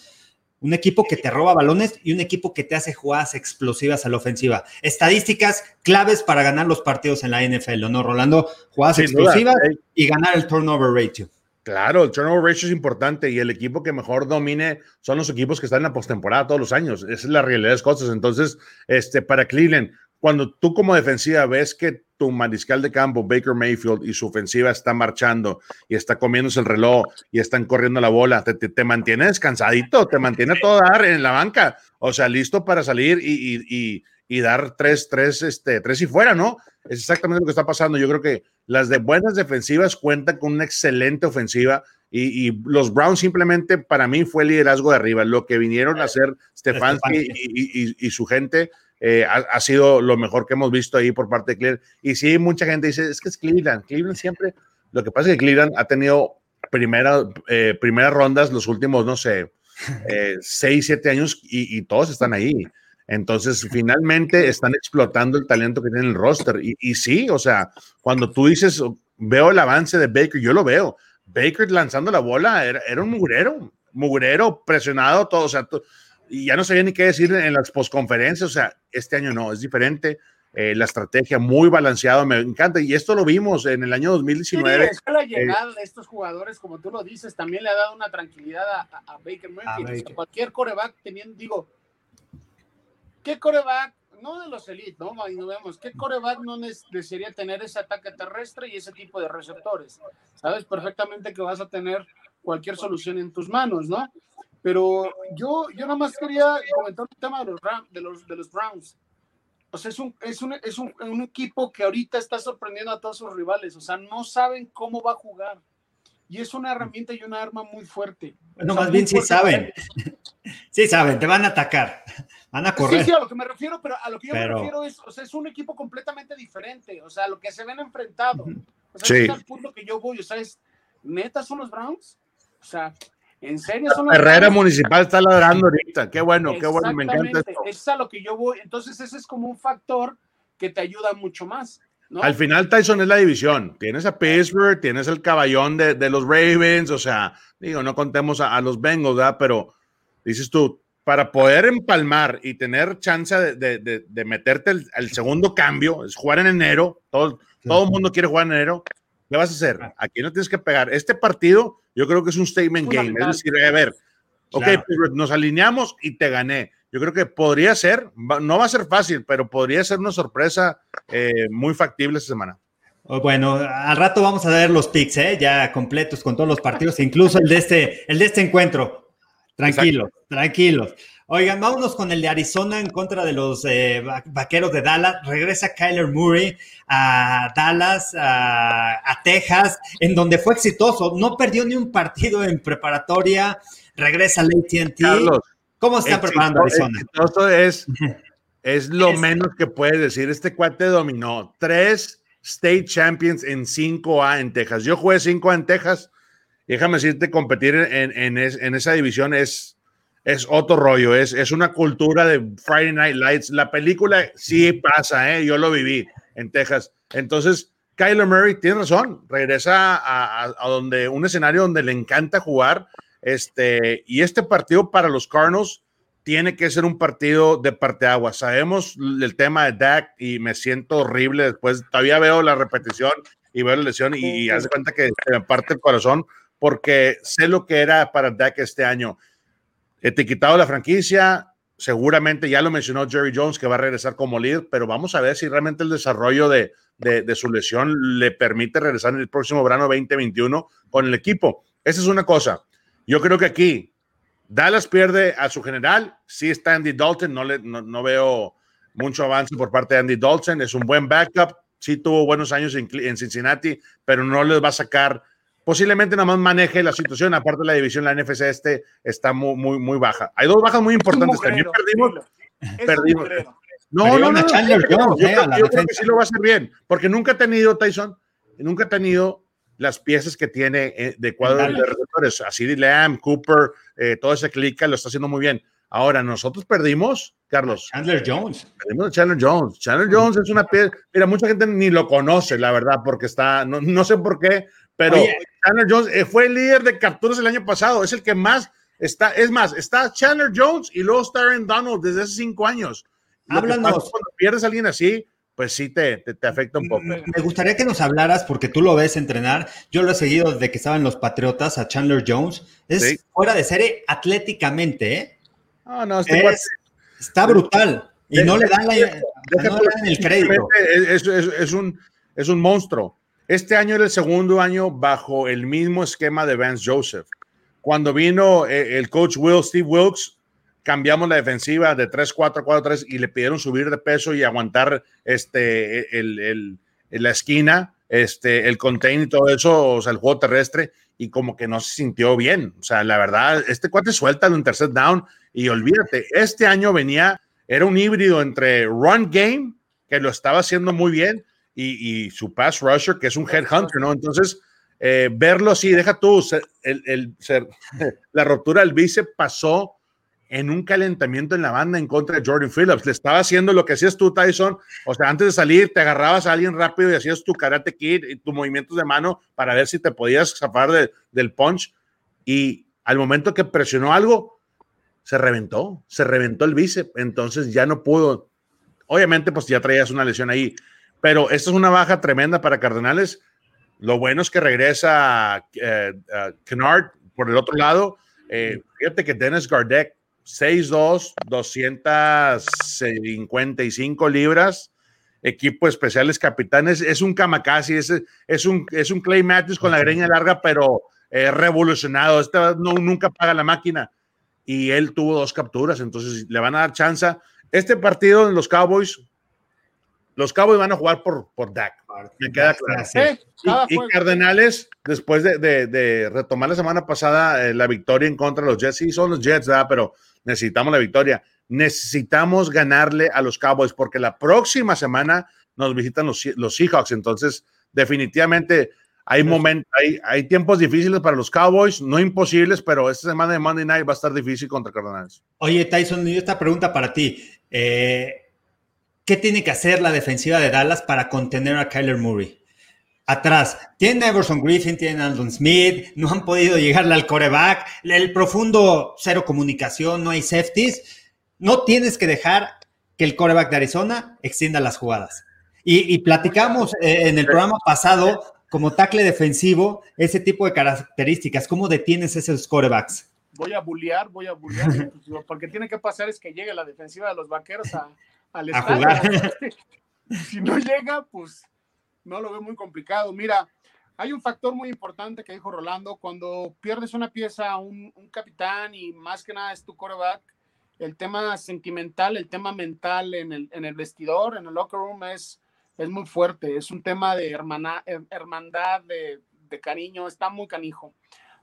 un equipo que te roba balones y un equipo que te hace jugadas explosivas a la ofensiva. Estadísticas claves para ganar los partidos en la NFL, ¿no, Rolando? Jugadas explosivas y ganar el turnover ratio. Claro, el turnover ratio es importante y el equipo que mejor domine son los equipos que están en la postemporada todos los años. Esa es la realidad de las cosas. Entonces, este, para Cleveland, cuando tú como defensiva ves que tu mariscal de campo, Baker Mayfield, y su ofensiva está marchando y está comiéndose el reloj y están corriendo la bola, te, te, mantiene descansadito, te mantiene todo dar en la banca, o sea, listo para salir y, y, dar tres, tres, este, tres y fuera, ¿no? Es exactamente lo que está pasando. Yo creo que las de buenas defensivas cuentan con una excelente ofensiva y, y, los Browns simplemente para mí fue el liderazgo de arriba. Lo que vinieron a hacer Stefanski y, y, su gente eh, ha, sido lo mejor que hemos visto ahí por parte de Cleveland. Y sí, mucha gente dice, es que es Cleveland. Cleveland siempre, lo que pasa es que Cleveland ha tenido primera, eh, primeras rondas los últimos, no sé, eh, seis, siete años y, todos están ahí. Entonces, finalmente están explotando el talento que tiene el roster. Y, sí, o sea, cuando tú dices, veo el avance de Baker, yo lo veo. Baker lanzando la bola era, era un mugrero, mugrero, presionado, todo. O sea, y ya no sabía ni qué decir en las postconferencias, o sea, este año no, es diferente. eh, la estrategia, muy balanceado, me encanta. Y esto lo vimos en el año 2019. Sí, la llegada de estos jugadores, como tú lo dices, también le ha dado una tranquilidad a, Baker Mayfield. cualquier coreback teniendo, digo, ¿qué coreback? No de los elite, ¿no? no vemos, ¿qué coreback no desearía tener ese ataque terrestre y ese tipo de receptores? Sabes perfectamente que vas a tener cualquier solución en tus manos, ¿no? Pero yo, yo nada más quería comentar un tema de los, de los, de los Browns. O sea, es, un, es, un, es un, un, equipo que ahorita está sorprendiendo a todos sus rivales. O sea, no saben cómo va a jugar. Y es una herramienta y una arma muy fuerte. Bueno, más bien sí saben. sí saben, te van a atacar. Van a correr. Sí, sí, a lo que me refiero, pero a lo que yo me refiero es, o sea, es un equipo completamente diferente. O sea, lo que se ven enfrentado. O sea, sí. es el punto que yo voy. O sea, es, ¿neta son los Browns? O sea, ¿En serio? Son Herrera Municipal está ladrando ahorita. Qué bueno, qué bueno, me encanta esto. Es a lo que yo voy. Entonces, ese es como un factor que te ayuda mucho más. Al final, Tyson es la división. Tienes a Pittsburgh, tienes el caballón de, de los Ravens, o sea, digo, no contemos a, los Bengals, ¿verdad? Pero dices tú, para poder empalmar y tener chance de, de, de meterte el, segundo cambio, es jugar en enero, todo, todo el mundo quiere jugar en enero, ¿qué vas a hacer? Aquí no tienes que pegar. Este partido yo creo que es un statement game. Es decir, a ver, ok, nos alineamos y te gané. Yo creo que podría ser, no va a ser fácil, pero podría ser una sorpresa eh, muy factible esta semana. Oh, bueno, al rato vamos a ver los picks, ¿eh? ya completos con todos los partidos, incluso el de este, el de este encuentro. Tranquilos, tranquilos. Oigan, vámonos con el de Arizona en contra de los eh, vaqueros de Dallas. Regresa Kyler Murray a Dallas, a, Texas, en donde fue exitoso. No perdió ni un partido en preparatoria. Regresa al ATT. ¿Cómo está preparando Arizona? Exitoso es, es lo menos que puede decir. Este cuate dominó tres State Champions en 5A en Texas. Yo jugué 5A en Texas. Déjame decirte, competir en, en, en esa división es es otro rollo, es, es una cultura de Friday Night Lights. La película sí pasa, ¿eh? yo lo viví en Texas. Entonces, Kyler Murray tiene razón, regresa a, donde un escenario donde le encanta jugar. Este, y este partido para los Cardinals tiene que ser un partido de parteaguas. Sabemos el tema de Dak y me siento horrible después. Todavía veo la repetición y veo la lesión y, y hace cuenta que me parte el corazón porque sé lo que era para Dak este año etiquetado la franquicia. Seguramente ya lo mencionó Jerry Jones que va a regresar como líder, pero vamos a ver si realmente el desarrollo de, de, su lesión le permite regresar en el próximo verano 2021 con el equipo. Esa es una cosa. Yo creo que aquí Dallas pierde a su general. Sí está Andy Dalton, no, le, no, veo mucho avance por parte de Andy Dalton. Es un buen backup. Sí tuvo buenos años en, en Cincinnati, pero no les va a sacar posiblemente nada más maneje la situación. Aparte, de la división, la NFC este está muy, muy, muy baja. Hay dos bajas muy importantes. También perdimos. Perdimos. No, no, no. Chandler Jones, yo, creo, que sí lo va a hacer bien, porque nunca ha tenido Tyson, nunca ha tenido las piezas que tiene eh, de cuadro de receptores. Así Lamb, Cooper, eh, todo ese clic lo está haciendo muy bien. Ahora, nosotros perdimos, Carlos. Chandler Jones. Perdimos a Chandler Jones. Chandler Jones es una pieza. Mira, mucha gente ni lo conoce, la verdad, porque está, no, no sé por qué, pero Chandler Jones eh, fue el líder de capturas el año pasado, es el que más está, es más, está Chandler Jones y luego está Aaron Donald desde hace cinco años. Háblanos. Cuando pierdes a alguien así, pues sí te, te, afecta un poco. Me gustaría que nos hablaras, porque tú lo ves entrenar. Yo lo he seguido desde que estaban los Patriotas a Chandler Jones. Es fuera de serie atléticamente, ¿eh? Ah, no, este está brutal. Y no le dan, la, el crédito. es, un, es un monstruo. Este año era el segundo año bajo el mismo esquema de Vance Joseph. Cuando vino eh, el coach Will, Steve Wilkes, cambiamos la defensiva de 3-4 4-3 y le pidieron subir de peso y aguantar este, el, el, la esquina, este, el contain y todo eso, o sea, el juego terrestre, y como que no se sintió bien. O sea, la verdad, este cuate suelta un tercer down y olvídate, este año venía, era un híbrido entre run game, que lo estaba haciendo muy bien, y, su pass rusher, que es un headhunter, ¿no? Entonces, eh, verlo así, deja tú, el, el, la rotura del bíceps pasó en un calentamiento en la banda en contra de Jordan Phillips. Le estaba haciendo lo que hacías tú, Tyson. O sea, antes de salir, te agarrabas a alguien rápido y hacías tu karate kid y tus movimientos de mano para ver si te podías zafar del punch. Y al momento que presionó algo, se reventó, se reventó el bíceps. Entonces ya no pudo obviamente, pues ya traías una lesión ahí, pero esta es una baja tremenda para Cardenales. Lo bueno es que regresa eh, Kennard por el otro lado. Eh, fíjate que Dennis Gardeck, 6'2, 255 libras, equipo especiales capitanes, es un Kamakasi, es, es, un, es un Clay Matthews con la greña larga, pero eh, revolucionado. Este no, nunca paga la máquina. Y él tuvo dos capturas, entonces le van a dar chance. Este partido en los Cowboys, los Cowboys van a jugar por, por Dak. Me queda claro. y, Cardenales, después de, retomar la semana pasada eh, la victoria en contra de los Jets, sí, son los Jets, pero necesitamos la victoria. Necesitamos ganarle a los Cowboys porque la próxima semana nos visitan los, los Seahawks. Entonces, definitivamente hay, momentos, hay, hay tiempos difíciles para los Cowboys, no imposibles, pero esta semana de Monday Night va a estar difícil contra Cardenales. Oye, Tyson, esta pregunta para ti. Eh, ¿Qué tiene que hacer la defensiva de Dallas para contener a Kyler Murray? Atrás, tienen a Everson Griffin, tienen a Andon Smith, no han podido llegarle al coreback, el profundo cero comunicación, no hay safeties. No tienes que dejar que el coreback de Arizona extienda las jugadas. Y, platicamos eh, en el programa pasado, como tackle defensivo, ese tipo de características. ¿Cómo detienes esos corebacks? Voy a bullear, voy a bullear, porque tiene que pasar es que llegue la defensiva de los vaqueros a, al a Jugar. Si no llega, pues no lo veo muy complicado. Mira, hay un factor muy importante que dijo Rolando, cuando pierdes una pieza, un, un capitán y más que nada es tu coreback, el tema sentimental, el tema mental en el, en el vestidor, en el locker room es, es muy fuerte, es un tema de hermana, hermandad, de, de, cariño, está muy canijo.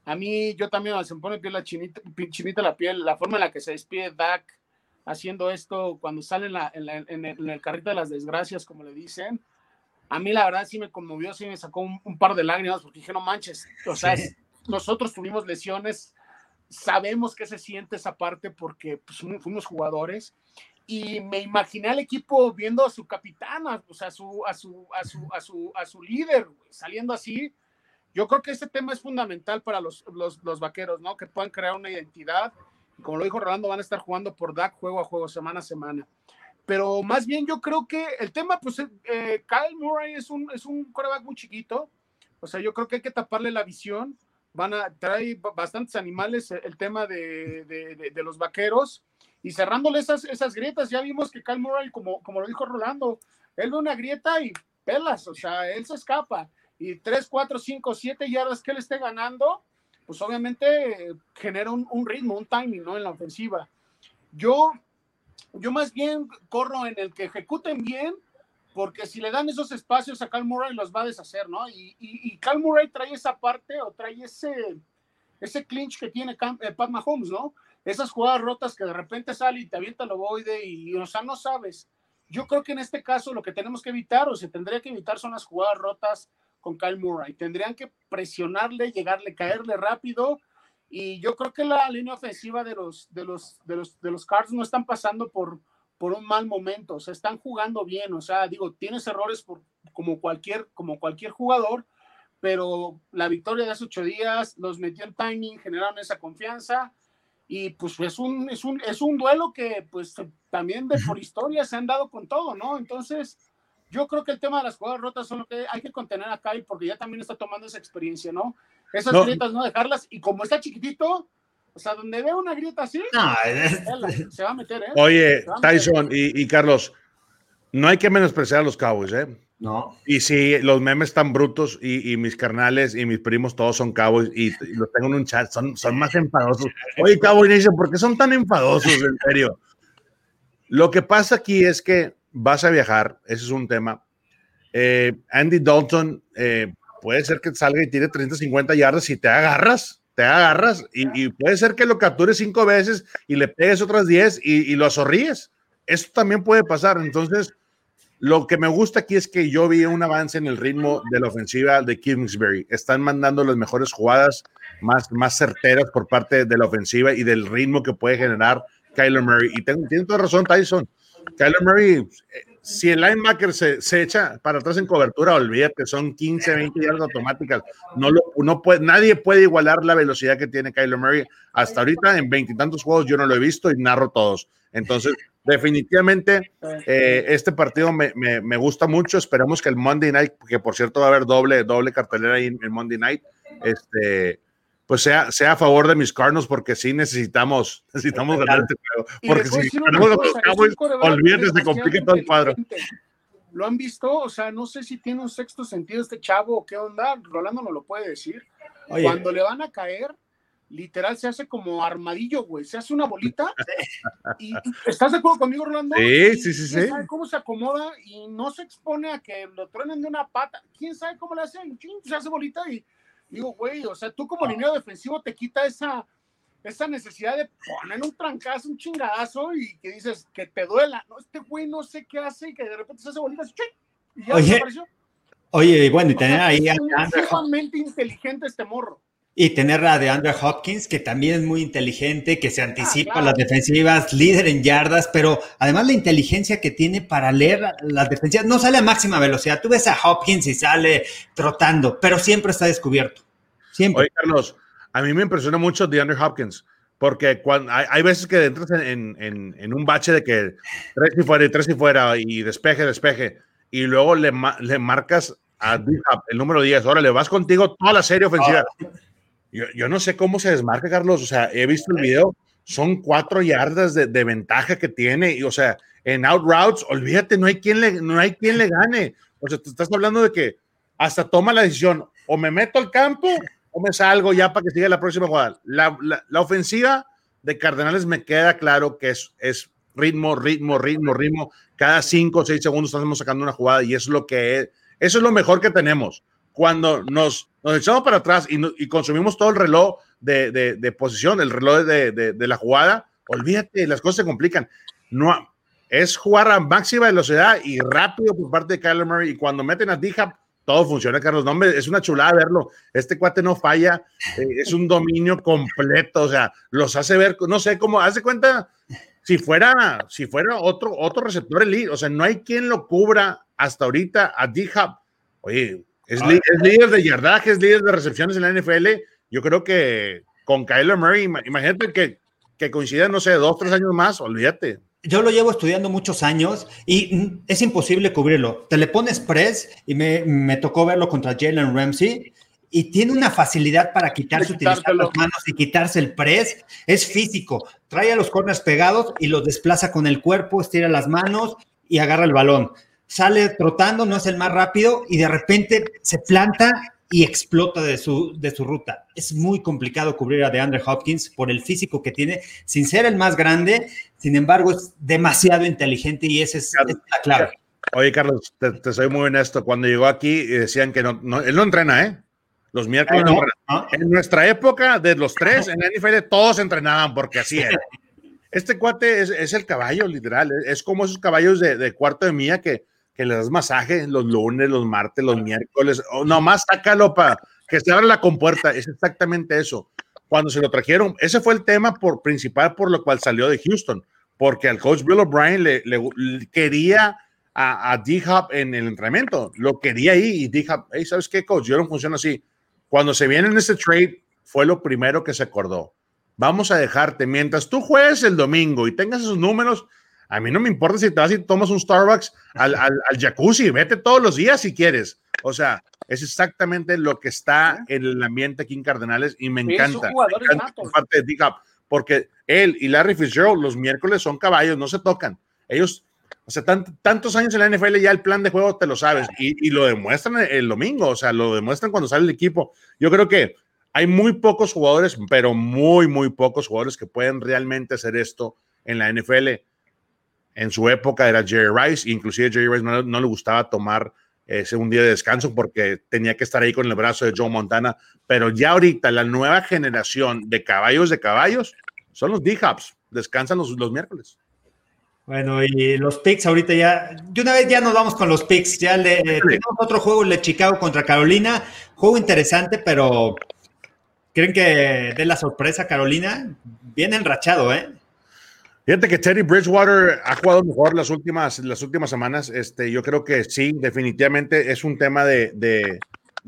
A mí, yo también se me pone piel la chinita, chinita la piel, la forma en la que se despide Dak, haciendo esto cuando sale en, el, carrito de las desgracias, como le dicen. A mí la verdad sí me conmovió, sí me sacó un, par de lágrimas porque dije, no manches, o sea, nosotros tuvimos lesiones, sabemos qué se siente esa parte porque pues, fuimos jugadores y me imaginé al equipo viendo a su capitana, o sea, a su, a su, a su, a su, a su líder saliendo así. Yo creo que este tema es fundamental para los, los, los vaqueros, ¿no? Que puedan crear una identidad como lo dijo Rolando, van a estar jugando por DAC juego a juego, semana a semana. Pero más bien yo creo que el tema, pues eh, Kyle Murray es un, es un coreback muy chiquito. O sea, yo creo que hay que taparle la visión. Van a traer bastantes animales el, tema de, de, de, los vaqueros y cerrándole esas, esas grietas. Ya vimos que Kyle Murray, como, como lo dijo Rolando, él ve una grieta y pelas, o sea, él se escapa. Y 3, 4, 5, 7 yardas que él esté ganando, pues obviamente genera un, ritmo, un timing, ¿no? En la ofensiva. Yo, yo más bien corro en el que ejecuten bien, porque si le dan esos espacios a Cal Murray los va a deshacer, ¿no? Y, Cal Murray trae esa parte o trae ese, ese clinch que tiene eh, Pat Mahomes, ¿no? Esas jugadas rotas que de repente sale y te avienta el ovoide y, o sea, no sabes. Yo creo que en este caso lo que tenemos que evitar o se tendría que evitar son las jugadas rotas con Kyle Murray. Tendrían que presionarle, llegarle, caerle rápido. Y yo creo que la línea ofensiva de los, de los, de los, de los Cards no están pasando por, por un mal momento. O sea, están jugando bien. O sea, digo, tienes errores por, como, cualquier, como cualquier jugador, pero la victoria de hace ocho días los metió en timing, generaron esa confianza. Y pues es un, es un, es un duelo que pues también de por historia se han dado con todo, ¿no? Entonces, yo creo que el tema de las jugadas rotas son lo que hay que contener acá y porque ya también está tomando esa experiencia, ¿no? Esas grietas no dejarlas y como está chiquitito, o sea, donde ve una grieta así, se va a meter, ¿eh? Oye, Tyson y, Carlos, no hay que menospreciar a los Cowboys, ¿eh? No. Y si los memes están brutos y, mis carnales y mis primos todos son Cowboys y, los tengo en un chat, son, son más enfadosos. Oye, Cowboy Nation, ¿por qué son tan enfadosos, en serio? Lo que pasa aquí es que vas a viajar, ese es un tema. Eh, Andy Dalton eh, puede ser que salga y tire 30, 50 yardas y te agarras, te agarras y, puede ser que lo captures cinco veces y le pegues otras 10 y, lo azorríes. Eso también puede pasar. Entonces, lo que me gusta aquí es que yo vi un avance en el ritmo de la ofensiva de Kingsbury. Están mandando las mejores jugadas más, más certeras por parte de la ofensiva y del ritmo que puede generar Kyler Murray. Y tengo, tiene toda razón, Tyson. Kyler Murray, eh, si el linebacker se, se, echa para atrás en cobertura, olvídate, son 15, 20 yardas automáticas. No lo, no nadie puede igualar la velocidad que tiene Kyler Murray. Hasta ahorita, en veintitantos juegos, yo no lo he visto y narro todos. Entonces, definitivamente eh, este partido me, me, gusta mucho. Esperamos que el Monday Night, que por cierto va a haber doble, doble cartelera ahí en Monday Night, este, pues sea, sea a favor de mis Cardinals, porque sí necesitamos, necesitamos ganar este juego. Porque si ganamos los Cowboys, olvídate, se complica todo el cuadro. ¿Lo han visto? O sea, no sé si tiene un sexto sentido este chavo o qué onda. Rolando no lo puede decir. Cuando le van a caer, literal se hace como armadillo, güey. Se hace una bolita. Y, ¿Estás de acuerdo conmigo, Rolando? Sí, sí, sí, sí. sabe cómo se acomoda y no se expone a que lo truenen de una pata. ¿Quién sabe cómo le hace? Se hace bolita y digo, güey, o sea, tú como línea defensivo te quita esa, esa necesidad de poner un trancazo, un chingadazo y que dices que te duela. No, este güey no sé qué hace y que de repente se hace bolita y ya oye, Oye, bueno, y tener ahí a sumamente inteligente este morro. Y tener a de Andrew Hopkins, que también es muy inteligente, que se anticipa a las defensivas, líder en yardas, pero además la inteligencia que tiene para leer las defensivas, no sale a máxima velocidad. Tú ves a Hopkins y sale trotando, pero siempre está descubierto. Siempre. Oye, Carlos, a mí me impresiona mucho de Andrew Hopkins, porque cuando, hay, veces que entras en, en, un bache de que tres y fuera y tres y fuera y despeje, despeje, y luego le, le marcas a el número 10, ahora le vas contigo toda la serie ofensiva. Ah. Yo, no sé cómo se desmarca, Carlos. O sea, he visto el video, son cuatro yardas de, ventaja que tiene. Y, o sea, en out routes, olvídate, no hay quien le, no hay quien le gane. O sea, te estás hablando de que hasta toma la decisión, o me meto al campo o me salgo ya para que siga la próxima jugada. La, la, ofensiva de Cardenales me queda claro que es, es ritmo, ritmo, ritmo, ritmo. Cada cinco o seis segundos estamos sacando una jugada y es lo que es, eso es lo mejor que tenemos. Cuando nos nos echamos para atrás y, consumimos todo el reloj de, de, posición, el reloj de, de, la jugada, olvídate, las cosas se complican. No, es jugar a máxima velocidad y rápido por parte de Kyler Murray. Y cuando meten a d todo funciona, Carlos. No, es una chulada verlo. Este cuate no falla, eh, es un dominio completo. O sea, los hace ver, no sé cómo, hace cuenta si fuera, si fuera otro, otro receptor elite. O sea, no hay quien lo cubra hasta ahorita a d Oye, es, líder de yardaje, es líder de recepciones en la NFL. Yo creo que con Kyler Murray, imagínate que, que coincida, no sé, dos, tres años más, olvídate. Yo lo llevo estudiando muchos años y es imposible cubrirlo. Te le pones press y me, me tocó verlo contra Jalen Ramsey y tiene una facilidad para quitarse, utilizar las manos y quitarse el press. Es físico. Trae a los corners pegados y los desplaza con el cuerpo, estira las manos y agarra el balón sale trotando, no es el más rápido y de repente se planta y explota de su, de su ruta. Es muy complicado cubrir a DeAndre Hopkins por el físico que tiene, sin ser el más grande, sin embargo es demasiado inteligente y esa es, la clave. Oye, Carlos, te, soy muy honesto. Cuando llegó aquí decían que no, él no entrena, ¿eh? Los miércoles no, En nuestra época, de los tres, en la NFL todos entrenaban porque así era. Este cuate es, el caballo, literal. Es como esos caballos de, de cuarto de mía que, que le das masaje los lunes, los martes, los miércoles, o nomás sácalo para que se abra la compuerta, es exactamente eso. Cuando se lo trajeron, ese fue el tema por, principal por lo cual salió de Houston, porque al coach Bill O'Brien le, quería a, a D-Hop en el entrenamiento, lo quería ahí y D-Hop, hey, ¿sabes qué, coach? Yo no funciona así. Cuando se viene en ese trade, fue lo primero que se acordó. Vamos a dejarte, mientras tú juegues el domingo y tengas esos números, a mí no me importa si te vas y tomas un Starbucks al, al, al, jacuzzi, vete todos los días si quieres. O sea, es exactamente lo que está en el ambiente aquí en Cardenales y me encanta. parte de porque él y Larry Fitzgerald los miércoles son caballos, no se tocan. Ellos, o sea, tantos años en la NFL ya el plan de juego te lo sabes y, y lo demuestran el domingo, o sea, lo demuestran cuando sale el equipo. Yo creo que hay muy pocos jugadores, pero muy, muy pocos jugadores que pueden realmente hacer esto en la NFL en su época era Jerry Rice, inclusive Jerry Rice no, le gustaba tomar ese un día de descanso porque tenía que estar ahí con el brazo de Joe Montana, pero ya ahorita la nueva generación de caballos de caballos son los D-Hubs, descansan los, los miércoles. Bueno, y los picks ahorita ya, de una vez ya nos vamos con los picks, ya le, tenemos otro juego, el de Chicago contra Carolina, juego interesante, pero ¿creen que dé la sorpresa Carolina? Bien enrachado, ¿eh? Fíjate que Teddy Bridgewater ha jugado mejor las últimas, las últimas semanas. Este, yo creo que sí, definitivamente es un tema de, de,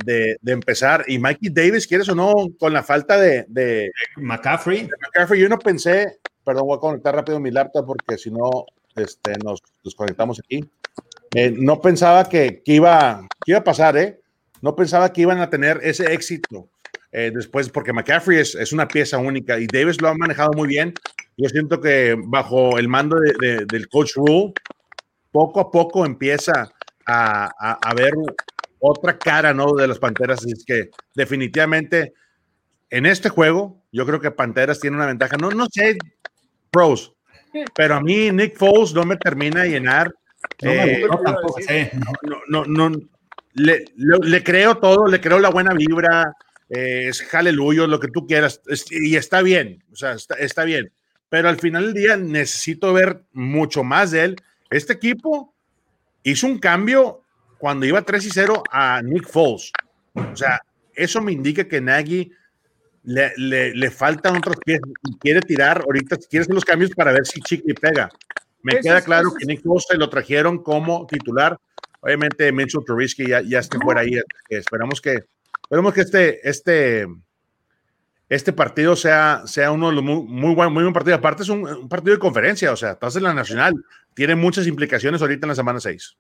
de, empezar. Y Mikey Davis, ¿quieres o no? Con la falta de, de McCaffrey. McCaffrey, yo no pensé, perdón, voy a conectar rápido mi laptop porque si no, este, nos, conectamos aquí. Eh, no pensaba que, iba, que iba a pasar, ¿eh? No pensaba que iban a tener ese éxito eh, después, porque McCaffrey es, es, una pieza única y Davis lo ha manejado muy bien. Yo siento que bajo el mando de, del coach Rule, poco a poco empieza a, a, a, ver otra cara ¿no? de las Panteras. Así es que definitivamente en este juego, yo creo que Panteras tiene una ventaja. No, no sé, pros, pero a mí Nick Foles no me termina de llenar. No, eh, tampoco sé. No, no, no, le, le, creo todo, le creo la buena vibra, eh, es aleluya, lo que tú quieras, y está bien, o sea, está, está, bien. Pero al final del día necesito ver mucho más de él. Este equipo hizo un cambio cuando iba 3 y 0 a Nick Foles. O sea, eso me indica que Nagy le, le, le faltan otros pies y quiere tirar ahorita, quiere hacer los cambios para ver si Chiqui pega. Me queda claro que Nick Foles lo trajeron como titular. Obviamente Mitchell Trubisky ya, ya está fuera ahí. Esperamos que, esperamos que este, este, este partido sea, sea uno de los muy, muy, buen, muy buen partido. Aparte es un, un, partido de conferencia, o sea, estás en la nacional. Tiene muchas implicaciones ahorita en la semana 6.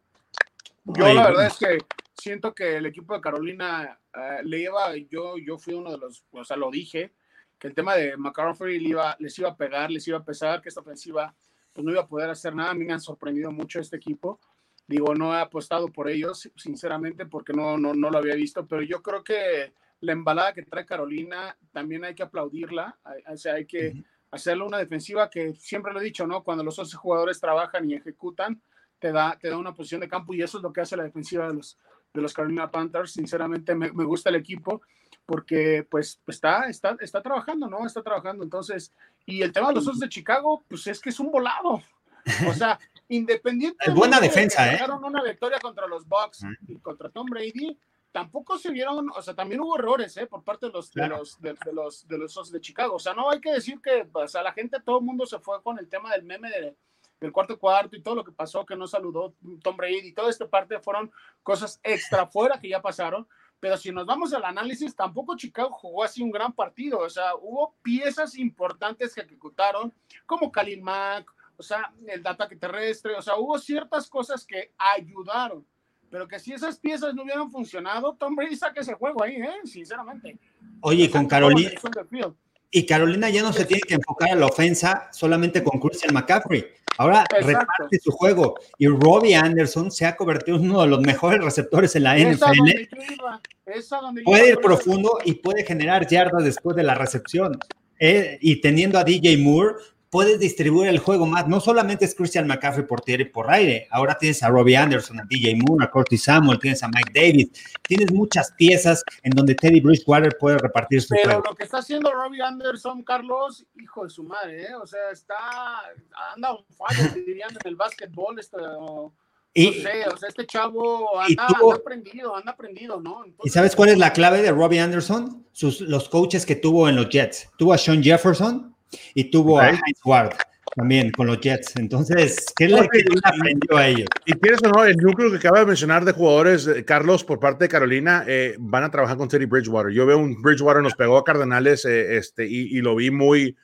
Yo la verdad es que siento que el equipo de Carolina uh, le iba, yo, yo fui uno de los, o sea, lo dije, que el tema de McCaffrey le iba, les iba a pegar, les iba a pesar, que esta ofensiva pues no iba a poder hacer nada. A mí me han sorprendido mucho este equipo. Digo, no he apostado por ellos, sinceramente, porque no, no, no lo había visto, pero yo creo que la embalada que trae Carolina también hay que aplaudirla, o sea, hay que hacerle una defensiva que siempre lo he dicho, ¿no? Cuando los 11 jugadores trabajan y ejecutan, te da, te da una posición de campo y eso es lo que hace la defensiva de los, de los Carolina Panthers. Sinceramente me, me gusta el equipo porque pues está, está, está trabajando, ¿no? Está trabajando. Entonces, y el tema de los Osos de Chicago, pues es que es un volado. O sea, independiente. Es buena defensa, ¿eh? una victoria contra los Bucks y contra Tom Brady. Tampoco se vieron, o sea, también hubo errores, ¿eh? Por parte de los, de los, de, los, de los de Chicago. O sea, no hay que decir que, o sea, la gente, todo el mundo se fue con el tema del meme de, del cuarto cuarto y todo lo que pasó, que no saludó Tom Brady y toda esta parte fueron cosas extra fuera que ya pasaron. Pero si nos vamos al análisis, tampoco Chicago jugó así un gran partido. O sea, hubo piezas importantes que ejecutaron, como Khalil Mack, o sea, el ataque terrestre. O sea, hubo ciertas cosas que ayudaron. Pero que si esas piezas no hubieran funcionado, Tom Brady saca ese juego ahí, ¿eh? sinceramente. Oye, con Carolina. Y Carolina ya no se tiene que enfocar a la ofensa solamente con Christian McCaffrey. Ahora reparte su juego. Y Robbie Anderson se ha convertido en uno de los mejores receptores en la NFL. Puede ir profundo y puede generar yardas después de la recepción. Eh, y teniendo a DJ Moore, puedes distribuir el juego más. No solamente es Christian McCaffrey por tierra y por aire, ahora tienes a Robbie Anderson, a DJ Moore, a Curtis Samuel, tienes a Mike Davis, tienes muchas piezas en donde Teddy Bridgewater puede repartir su Pero lo que está haciendo Robbie Anderson, Carlos, hijo de su madre, ¿eh? o sea, está, anda un fallo, dirían en el básquetbol, este, y, no sé, o sea, este chavo anda, anda aprendido, anda aprendido, ¿no? ¿Y sabes cuál es la clave de Robbie Anderson? Sus, los coaches que tuvo en los Jets. Tuvo a Sean Jefferson, y tuvo a Heinz Ward también con los Jets. Entonces, ¿qué le, aprendió a ellos? Y quieres o no, el núcleo que acaba de mencionar de jugadores, eh, Carlos, por parte de Carolina, eh, van a trabajar con Teddy Bridgewater. Yo veo un Bridgewater nos pegó a Cardenales eh, este, y, y, lo vi muy,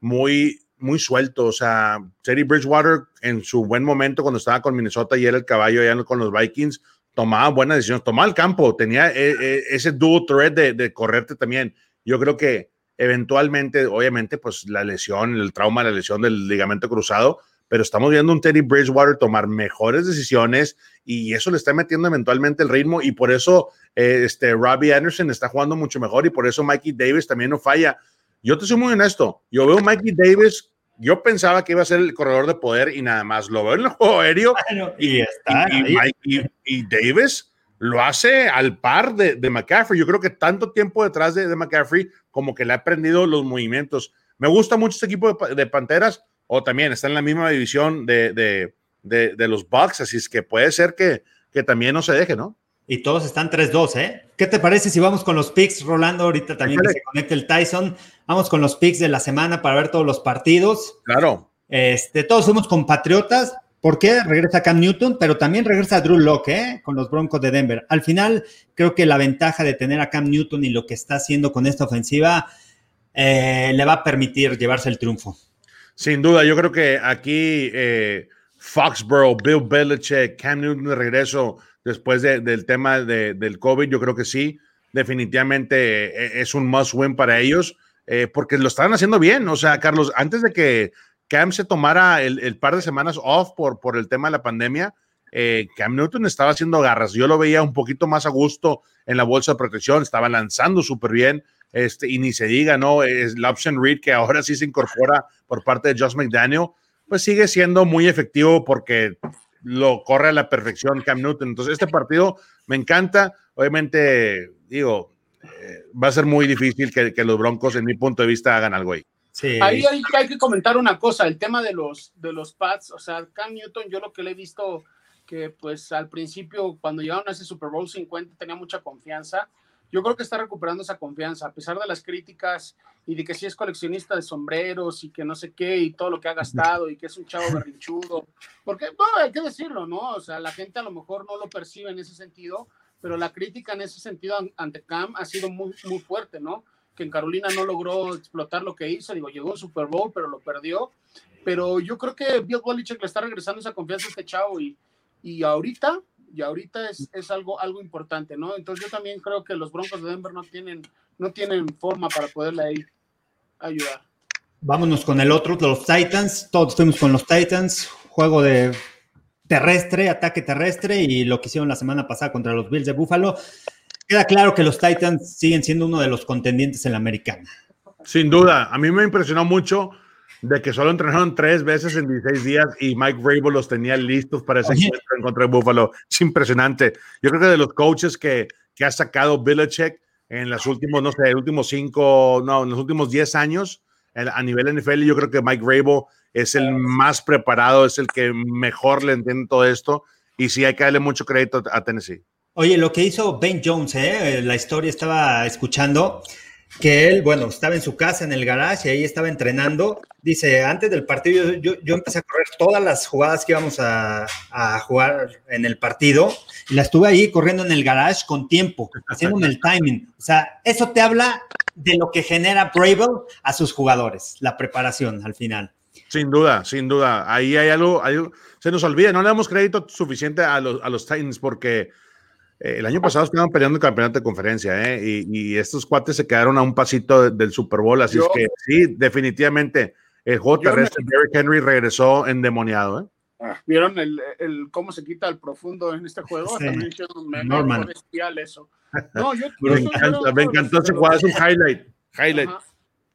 muy, muy suelto. O sea, Teddy Bridgewater en su buen momento cuando estaba con Minnesota y era el caballo allá con los Vikings, tomaba buenas decisiones, tomaba el campo, tenía ese dual threat de, de correrte también. Yo creo que eventualmente, obviamente, pues la lesión, el trauma, la lesión del ligamento cruzado, pero estamos viendo un Teddy Bridgewater tomar mejores decisiones y eso le está metiendo eventualmente el ritmo y por eso eh, este Robbie Anderson está jugando mucho mejor y por eso Mikey Davis también no falla. Yo te soy muy honesto, yo veo Mikey Davis, yo pensaba que iba a ser el corredor de poder y nada más, lo veo en el juego aéreo y, está y, y Davis lo hace al par de, de, McCaffrey. Yo creo que tanto tiempo detrás de, de, McCaffrey como que le ha aprendido los movimientos. Me gusta mucho este equipo de, de Panteras, o también está en la misma división de, los Bucks, así es que puede ser que, que también no se deje, ¿no? Y todos están 3-2, ¿eh? ¿Qué te parece si vamos con los picks, Rolando? Ahorita también que se conecte el Tyson. Vamos con los picks de la semana para ver todos los partidos. Claro. Este, todos somos compatriotas. ¿Por qué? Regresa Cam Newton, pero también regresa Drew Locke ¿eh? con los Broncos de Denver. Al final, creo que la ventaja de tener a Cam Newton y lo que está haciendo con esta ofensiva eh, le va a permitir llevarse el triunfo. Sin duda, yo creo que aquí eh, Foxborough, Bill Belichick, Cam Newton de regreso después del tema del COVID, yo creo que sí, definitivamente eh, es un must win para ellos, porque lo están haciendo bien. O sea, Carlos, antes de que Cam se tomara el, par de semanas off por, el tema de la pandemia, eh, Cam Newton estaba haciendo garras. Yo lo veía un poquito más a gusto en la bolsa de protección, estaba lanzando súper bien. Este, y ni se diga, ¿no? Es la option read que ahora sí se incorpora por parte de Josh McDaniel, pues sigue siendo muy efectivo porque lo corre a la perfección Cam Newton. Entonces, este partido me encanta. Obviamente, digo, eh, va a ser muy difícil que, que, los Broncos, en mi punto de vista, hagan algo ahí. Sí. Ahí hay, hay, que comentar una cosa, el tema de los, de los pads, o sea, Cam Newton, yo lo que le he visto que pues al principio cuando llegaron a ese Super Bowl 50 tenía mucha confianza. Yo creo que está recuperando esa confianza, a pesar de las críticas y de que sí es coleccionista de sombreros y que no sé qué y todo lo que ha gastado y que es un chavo berrinchudo. Porque, no, hay que decirlo, ¿no? O sea, la gente a lo mejor no lo percibe en ese sentido, pero la crítica en ese sentido ante Cam ha sido muy, muy fuerte, ¿no? Que en Carolina no logró explotar lo que hizo, digo, llegó a Super Bowl, pero lo perdió. Pero yo creo que Bill Belichick le está regresando esa confianza a este chavo y, y ahorita, y ahorita es, es, algo, algo importante, ¿no? Entonces yo también creo que los Broncos de Denver no tienen, no tienen forma para poderle ahí ayudar. Vámonos con el otro, los Titans. Todos fuimos con los Titans. Juego de terrestre, ataque terrestre y lo que hicieron la semana pasada contra los Bills de Buffalo. Queda claro que los Titans siguen siendo uno de los contendientes en la americana. Sin duda, a mí me impresionó mucho de que solo entrenaron tres veces en 16 días y Mike Vrabel los tenía listos para ese encuentro en contra de Buffalo. Es impresionante. Yo creo que de los coaches que, que ha sacado Belichick en los últimos, no sé, últimos cinco, no, en los últimos 10 años a nivel NFL, yo creo que Mike Vrabel es el más preparado, es el que mejor le entiende todo esto y sí hay que darle mucho crédito a Tennessee. Oye, lo que hizo Ben Jones, ¿eh? la historia estaba escuchando que él, bueno, estaba en su casa, en el garage, y ahí estaba entrenando. Dice, antes del partido yo, yo empecé a correr todas las jugadas que íbamos a, a, jugar en el partido, y la estuve ahí corriendo en el garage con tiempo, haciéndome el timing. O sea, eso te habla de lo que genera Bravel a sus jugadores, la preparación al final. Sin duda, sin duda. Ahí hay algo, hay, se nos olvida, no le damos crédito suficiente a los, a los Titans porque eh, el año pasado estaban peleando el campeonato de conferencia, ¿eh? Y, estos cuates se quedaron a un pasito del Super Bowl, así es que sí, definitivamente el juego terrestre de Derrick Henry regresó endemoniado, ¿eh? Ah, ¿Vieron el, el, cómo se quita el profundo en este juego? También hicieron me, bestial eso. No, yo, me, encanta, me encantó ese juego, es un highlight. highlight.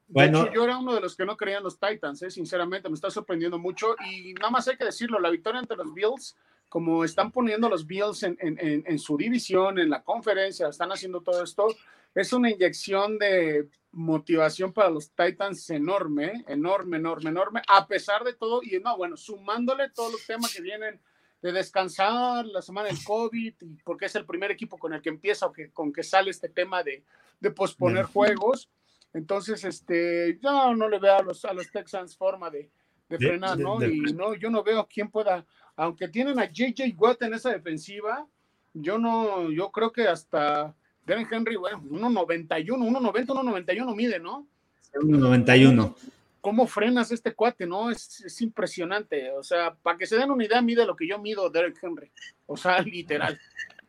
Bueno. Hecho, yo era uno de los que no creían los Titans, ¿eh? sinceramente, me está sorprendiendo mucho. Y nada más hay que decirlo, la victoria ante los Bills como están poniendo los Bills en, en, en, su división, en la conferencia, están haciendo todo esto, es una inyección de motivación para los Titans enorme, enorme, enorme, enorme, a pesar de todo, y no, bueno, sumándole todos los temas que vienen de descansar, la semana del COVID, y porque es el primer equipo con el que empieza o que, con que sale este tema de, de posponer juegos. Entonces, este, yo no le veo a los, a los Texans forma de, de frenar, ¿no? y no, yo no veo quién pueda aunque tienen a JJ Watt en esa defensiva, yo no, yo creo que hasta Derek Henry, bueno, 1.91, 1.90, 1.91 mide, ¿no? 1.91. ¿Cómo frenas este cuate, no? Es, es, impresionante. O sea, para que se den una idea, mide lo que yo mido Derek Henry. O sea, literal.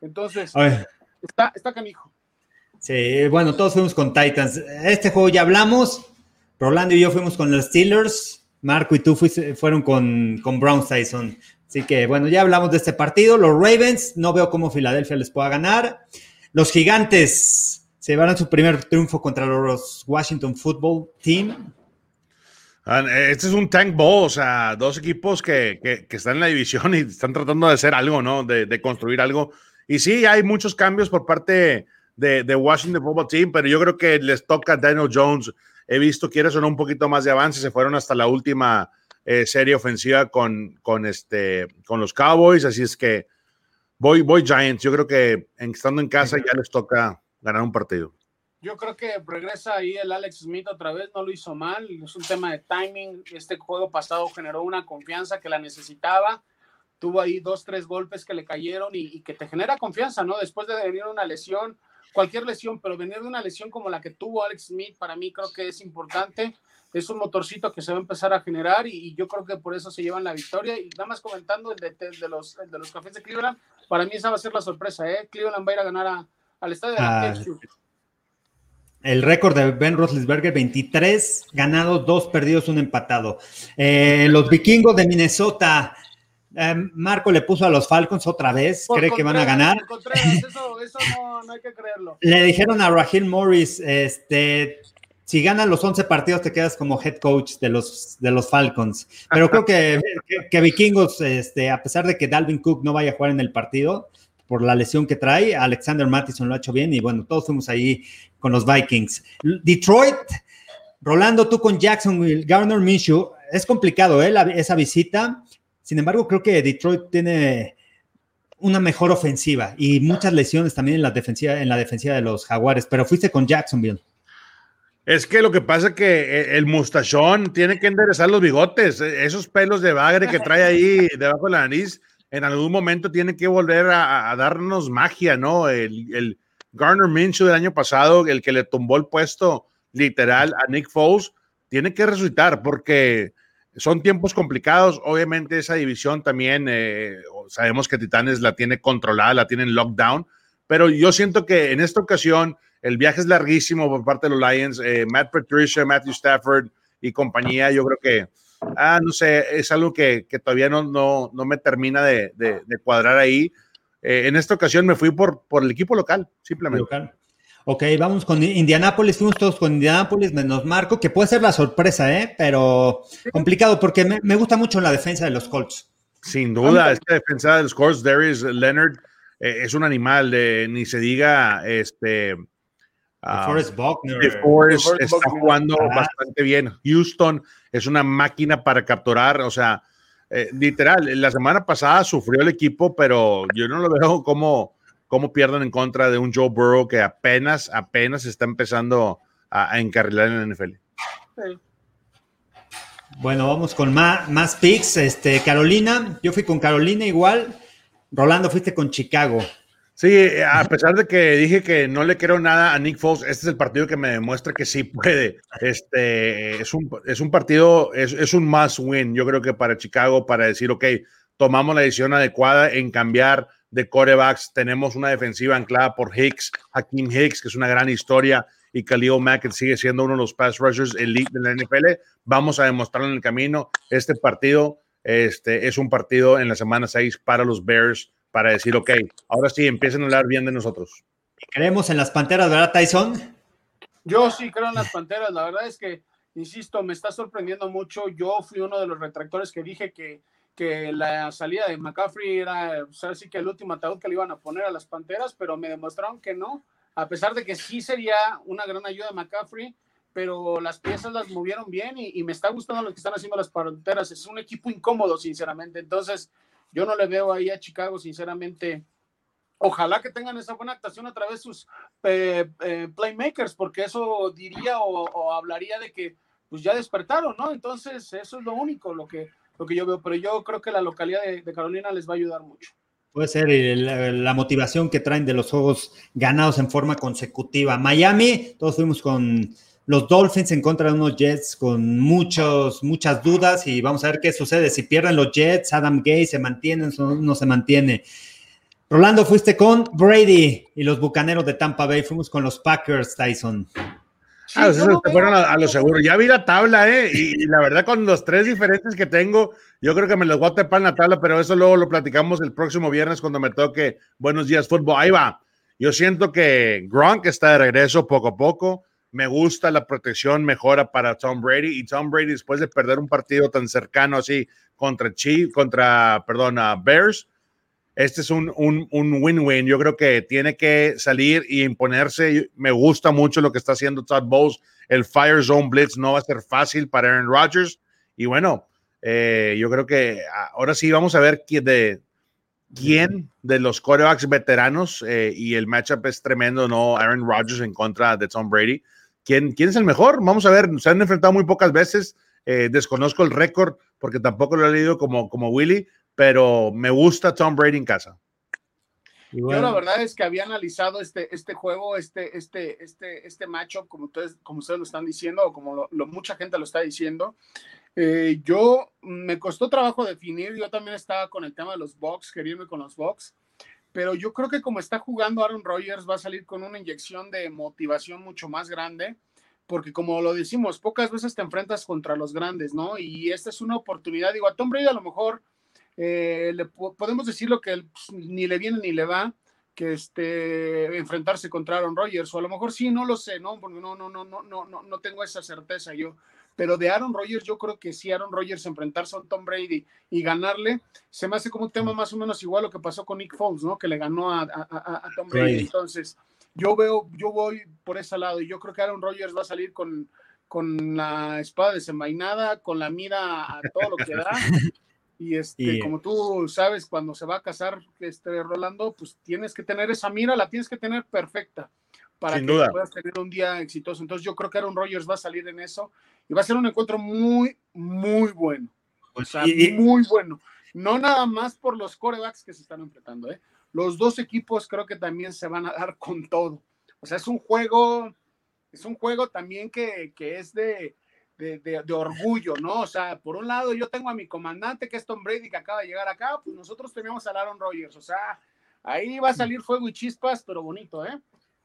Entonces, está, está canijo. Sí, bueno, todos fuimos con Titans. Este juego ya hablamos. Rolando y yo fuimos con los Steelers. Marco y tú fuiste, fueron con, con Browns Tyson. Así que bueno, ya hablamos de este partido. Los Ravens, no veo cómo Filadelfia les pueda ganar. Los Gigantes se llevarán su primer triunfo contra los Washington Football Team. Ah, este es un tank ball, o sea, dos equipos que, que, están en la división y están tratando de hacer algo, ¿no? De, construir algo. Y sí, hay muchos cambios por parte de, Washington Football Team, pero yo creo que les toca a Daniel Jones. He visto, quiere sonar un poquito más de avance, se fueron hasta la última eh, serie ofensiva con, con, este, con los Cowboys, así es que voy, voy Giants. Yo creo que estando en casa ya les toca ganar un partido. Yo creo que regresa ahí el Alex Smith otra vez, no lo hizo mal, es un tema de timing. Este juego pasado generó una confianza que la necesitaba, tuvo ahí dos, tres golpes que le cayeron y, y que te genera confianza, ¿no? Después de venir una lesión, cualquier lesión, pero venir de una lesión como la que tuvo Alex Smith, para mí creo que es importante. Es un motorcito que se va a empezar a generar y, yo creo que por eso se llevan la victoria. Y nada más comentando el de, de los, de los cafés de Cleveland, para mí esa va a ser la sorpresa. ¿eh? Cleveland va a ir a ganar al estadio de la ah, el récord de Ben Roethlisberger, 23 ganados, 2 perdidos, un empatado. Eh, los vikingos de Minnesota, eh, Marco le puso a los Falcons otra vez, cree que van a ganar. Eso, eso no, no, hay que creerlo. Le dijeron a Rahim Morris, este, si ganan los 11 partidos te quedas como head coach de los, de los Falcons. Pero creo que, que, Vikingos, este, a pesar de que Dalvin Cook no vaya a jugar en el partido, por la lesión que trae. Alexander Mattison lo ha hecho bien y bueno, todos fuimos ahí con los Vikings. Detroit, Rolando, tú con Jacksonville, Garner Minshew, es complicado ¿eh? esa visita. Sin embargo, creo que Detroit tiene una mejor ofensiva y muchas lesiones también en la defensiva, en la defensiva de los Jaguares, pero fuiste con Jacksonville. Es que lo que pasa es que eh, el mustachón tiene que enderezar los bigotes, eh, esos pelos de bagre que trae ahí debajo de la nariz en algún momento tiene que volver a, darnos magia, ¿no? El, Garner Minshew del año pasado, el que le tumbó el puesto literal a Nick Foles, tiene que resucitar porque son tiempos complicados. Obviamente esa división también, eh, sabemos que Titanes la tiene controlada, la tiene en lockdown, pero yo siento que en esta ocasión el viaje es larguísimo por parte de los Lions. Eh, Matt Patricia, Matthew Stafford y compañía, yo creo que ah, no sé, es algo que, todavía no, no, no, me termina de, cuadrar ahí. Eh, en esta ocasión me fui por, por el equipo local, simplemente. Local. Ok, vamos con Indianápolis, fuimos todos con Indianápolis, menos Marco, que puede ser la sorpresa, ¿eh? pero complicado porque me, gusta mucho la defensa de los Colts. Sin duda, esta defensa de los Colts, Darius Leonard, eh, es un animal, ni se diga, este, Uh, Forrest Buckner. está jugando bastante bien. Houston es una máquina para capturar, o sea, eh, literal, la semana pasada sufrió el equipo, pero yo no lo veo como, como pierden en contra de un Joe Burrow que apenas, apenas está empezando a, encarrilar en la NFL. Bueno, vamos con más, más picks. Este, Carolina, yo fui con Carolina igual. Rolando, fuiste con Chicago. Sí, a pesar de que dije que no le quiero nada a Nick Foles, este es el partido que me demuestra que sí puede. Este es un, es un partido, es, un must win, yo creo que para Chicago, para decir, ok, tomamos la decisión adecuada en cambiar de corebacks. Tenemos una defensiva anclada por Hicks, Hakeem Hicks, que es una gran historia, y Khalil Mack, sigue siendo uno de los pass rushers elite de la NFL. Vamos a demostrarlo en el camino. Este partido este, es un partido en la semana 6 para los Bears para decir, ok, ahora sí, empiecen a hablar bien de nosotros. Creemos en las Panteras, ¿verdad, Tyson? Yo sí creo en las Panteras, la verdad es que, insisto, me está sorprendiendo mucho. Yo fui uno de los retractores que dije que, que la salida de McCaffrey era, o sea, sí que el último ataúd que le iban a poner a las Panteras, pero me demostraron que no, a pesar de que sí sería una gran ayuda a McCaffrey, pero las piezas las movieron bien y, y me está gustando lo que están haciendo las Panteras. Es un equipo incómodo, sinceramente. Entonces, yo no le veo ahí a Chicago, sinceramente. Ojalá que tengan esa buena actuación a través de sus eh, eh, playmakers, porque eso diría o, hablaría de que pues ya despertaron, ¿no? Entonces, eso es lo único, lo que, lo que yo veo. Pero yo creo que la localidad de, Carolina les va a ayudar mucho. Puede ser la, la, motivación que traen de los juegos ganados en forma consecutiva. Miami, todos fuimos con los Dolphins en contra de unos Jets con muchos, muchas dudas y vamos a ver qué sucede. Si pierden los Jets, Adam Gay se mantiene o no se mantiene. Rolando, fuiste con Brady y los Bucaneros de Tampa Bay. Fuimos con los Packers, Tyson. ah, pues se fueron a, lo seguro. Ya vi la tabla, ¿eh? Y, la verdad, con los tres diferentes que tengo, yo creo que me los voy a tapar en la tabla, pero eso luego lo platicamos el próximo viernes cuando me toque Buenos Días Fútbol. Ahí va. Yo siento que Gronk está de regreso poco a poco. Me gusta la protección, mejora para Tom Brady. Y Tom Brady, después de perder un partido tan cercano así contra Chief, contra, perdón, Bears, este es un win-win. Yo creo que tiene que salir y imponerse. Me gusta mucho lo que está haciendo Todd Bowles. El Fire Zone Blitz no va a ser fácil para Aaron Rodgers. Y bueno, eh, yo creo que ahora sí vamos a ver quién de, quién de los corebacks veteranos eh, y el matchup es tremendo, ¿no? Aaron Rodgers en contra de Tom Brady. ¿Quién, es el mejor? Vamos a ver, se han enfrentado muy pocas veces. Eh, desconozco el récord porque tampoco lo he leído como, como Willy, pero me gusta Tom Brady en casa. Yo la verdad es que había analizado este, este juego, este, este, este, este macho, como ustedes, como ustedes lo están diciendo, o como lo, mucha gente lo está diciendo. Eh, yo me costó trabajo definir, yo también estaba con el tema de los box, quería irme con los box, pero yo creo que como está jugando Aaron Rodgers va a salir con una inyección de motivación mucho más grande, porque como lo decimos, pocas veces te enfrentas contra los grandes, ¿no? Y esta es una oportunidad, digo, a Tom Brady a lo mejor eh, le podemos decir lo que pues, ni le viene ni le va, que este, enfrentarse contra Aaron Rodgers, o a lo mejor sí, no lo sé, ¿no? No, no, no, no, no, no tengo esa certeza yo. Pero de Aaron Rodgers, yo creo que sí, Aaron Rodgers enfrentarse a Tom Brady y ganarle, se me hace como un tema más o menos igual lo que pasó con Nick Foles, ¿no? Que le ganó a, a, Tom Brady. Entonces, yo veo, yo voy por ese lado y yo creo que Aaron Rodgers va a salir con, con la espada desenvainada, con la mira a todo lo que da. Y este, como tú sabes, cuando se va a casar este Rolando, pues tienes que tener esa mira, la tienes que tener perfecta para que puedas tener un día exitoso. Entonces yo creo que Aaron Rodgers va a salir en eso y va a ser un encuentro muy, muy bueno. O sea, muy bueno. No nada más por los corebacks que se están enfrentando, ¿eh? Los dos equipos creo que también se van a dar con todo. O sea, es un juego, es un juego también que, que es de, de, orgullo, ¿no? O sea, por un lado yo tengo a mi comandante que es Tom Brady que acaba de llegar acá, pues nosotros teníamos a Aaron Rodgers, o sea, ahí va a salir fuego y chispas, pero bonito, ¿eh?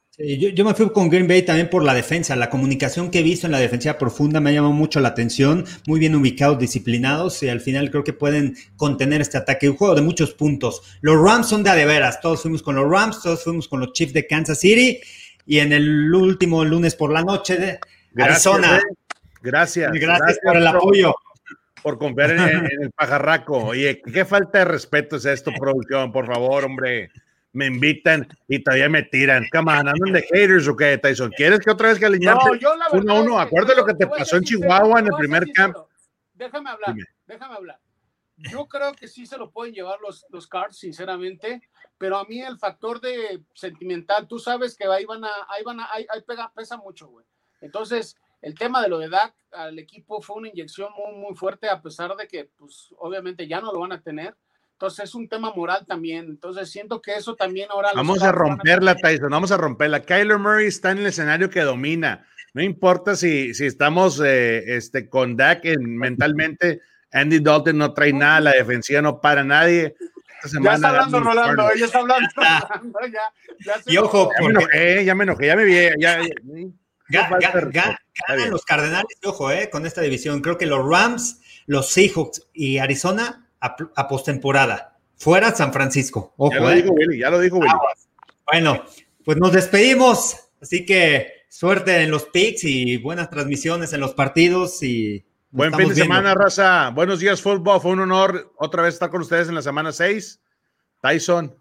Sí, yo, me fui con Green Bay también por la defensa, la comunicación que he visto en la defensa profunda me ha llamado mucho la atención, muy bien ubicados, disciplinados y al final creo que pueden contener este ataque, un juego de muchos puntos. Los Rams son de a todos fuimos con los Rams, todos fuimos con los Chiefs de Kansas City y en el último lunes por la noche de Arizona. Gracias. Gracias, por el apoyo. Por confiar en, el pajarraco. Oye, qué falta de respeto es esto, producción, por favor, hombre. Me invitan y todavía me tiran. Come on, andan de haters o qué, Tyson. ¿Quieres que otra vez que No, yo la uno a uno. Acuérdate lo que te pasó en Chihuahua en el primer camp. Déjame hablar, déjame hablar. Yo creo que sí se lo pueden llevar los, los cards, sinceramente, pero a mí el factor de sentimental, tú sabes que ahí van a, ahí van a, ahí, pega, pesa mucho, güey. Entonces, el tema de lo de Dak al equipo fue una inyección muy, muy fuerte, a pesar de que, pues, obviamente ya no lo van a tener. Entonces es un tema moral también. Entonces siento que eso también ahora. Vamos a romperla, Tyson. Vamos a romperla. Kyler Murray está en el escenario que domina. No importa si, si estamos eh, este, con Dak mentalmente. Andy Dalton no trae nada, la defensiva no para nadie. ya está hablando Rolando, ya está hablando. y ojo, ya me enojé, ya me enojé, ya me vi. Ya, ganan los Cardenales, ojo, eh, con esta división. Creo que los Rams, los Seahawks y Arizona a, postemporada. Fuera San Francisco. Ojo, ya lo eh. dijo Willy, ya lo dijo Willy. Bueno, pues nos despedimos. Así que suerte en los picks y buenas transmisiones en los partidos y Buen fin de semana, raza. Buenos días, fútbol. Fue un honor otra vez estar con ustedes en la semana 6. Tyson,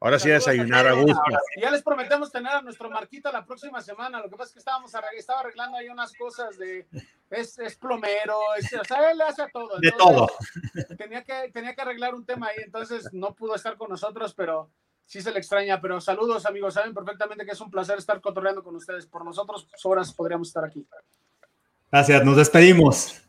Ahora sí desayunar a gusto. Ya les prometemos tener a nuestro Marquito la próxima semana. Lo que pasa es que estábamos estaba arreglando ahí unas cosas de es, es plomero, o sea, él hace todo. de todo. Tenía que, tenía que arreglar un tema ahí, entonces no pudo estar con nosotros, pero sí se le extraña. Pero saludos, amigos. Saben perfectamente que es un placer estar cotorreando con ustedes. Por nosotros, horas podríamos estar aquí. Gracias, nos despedimos.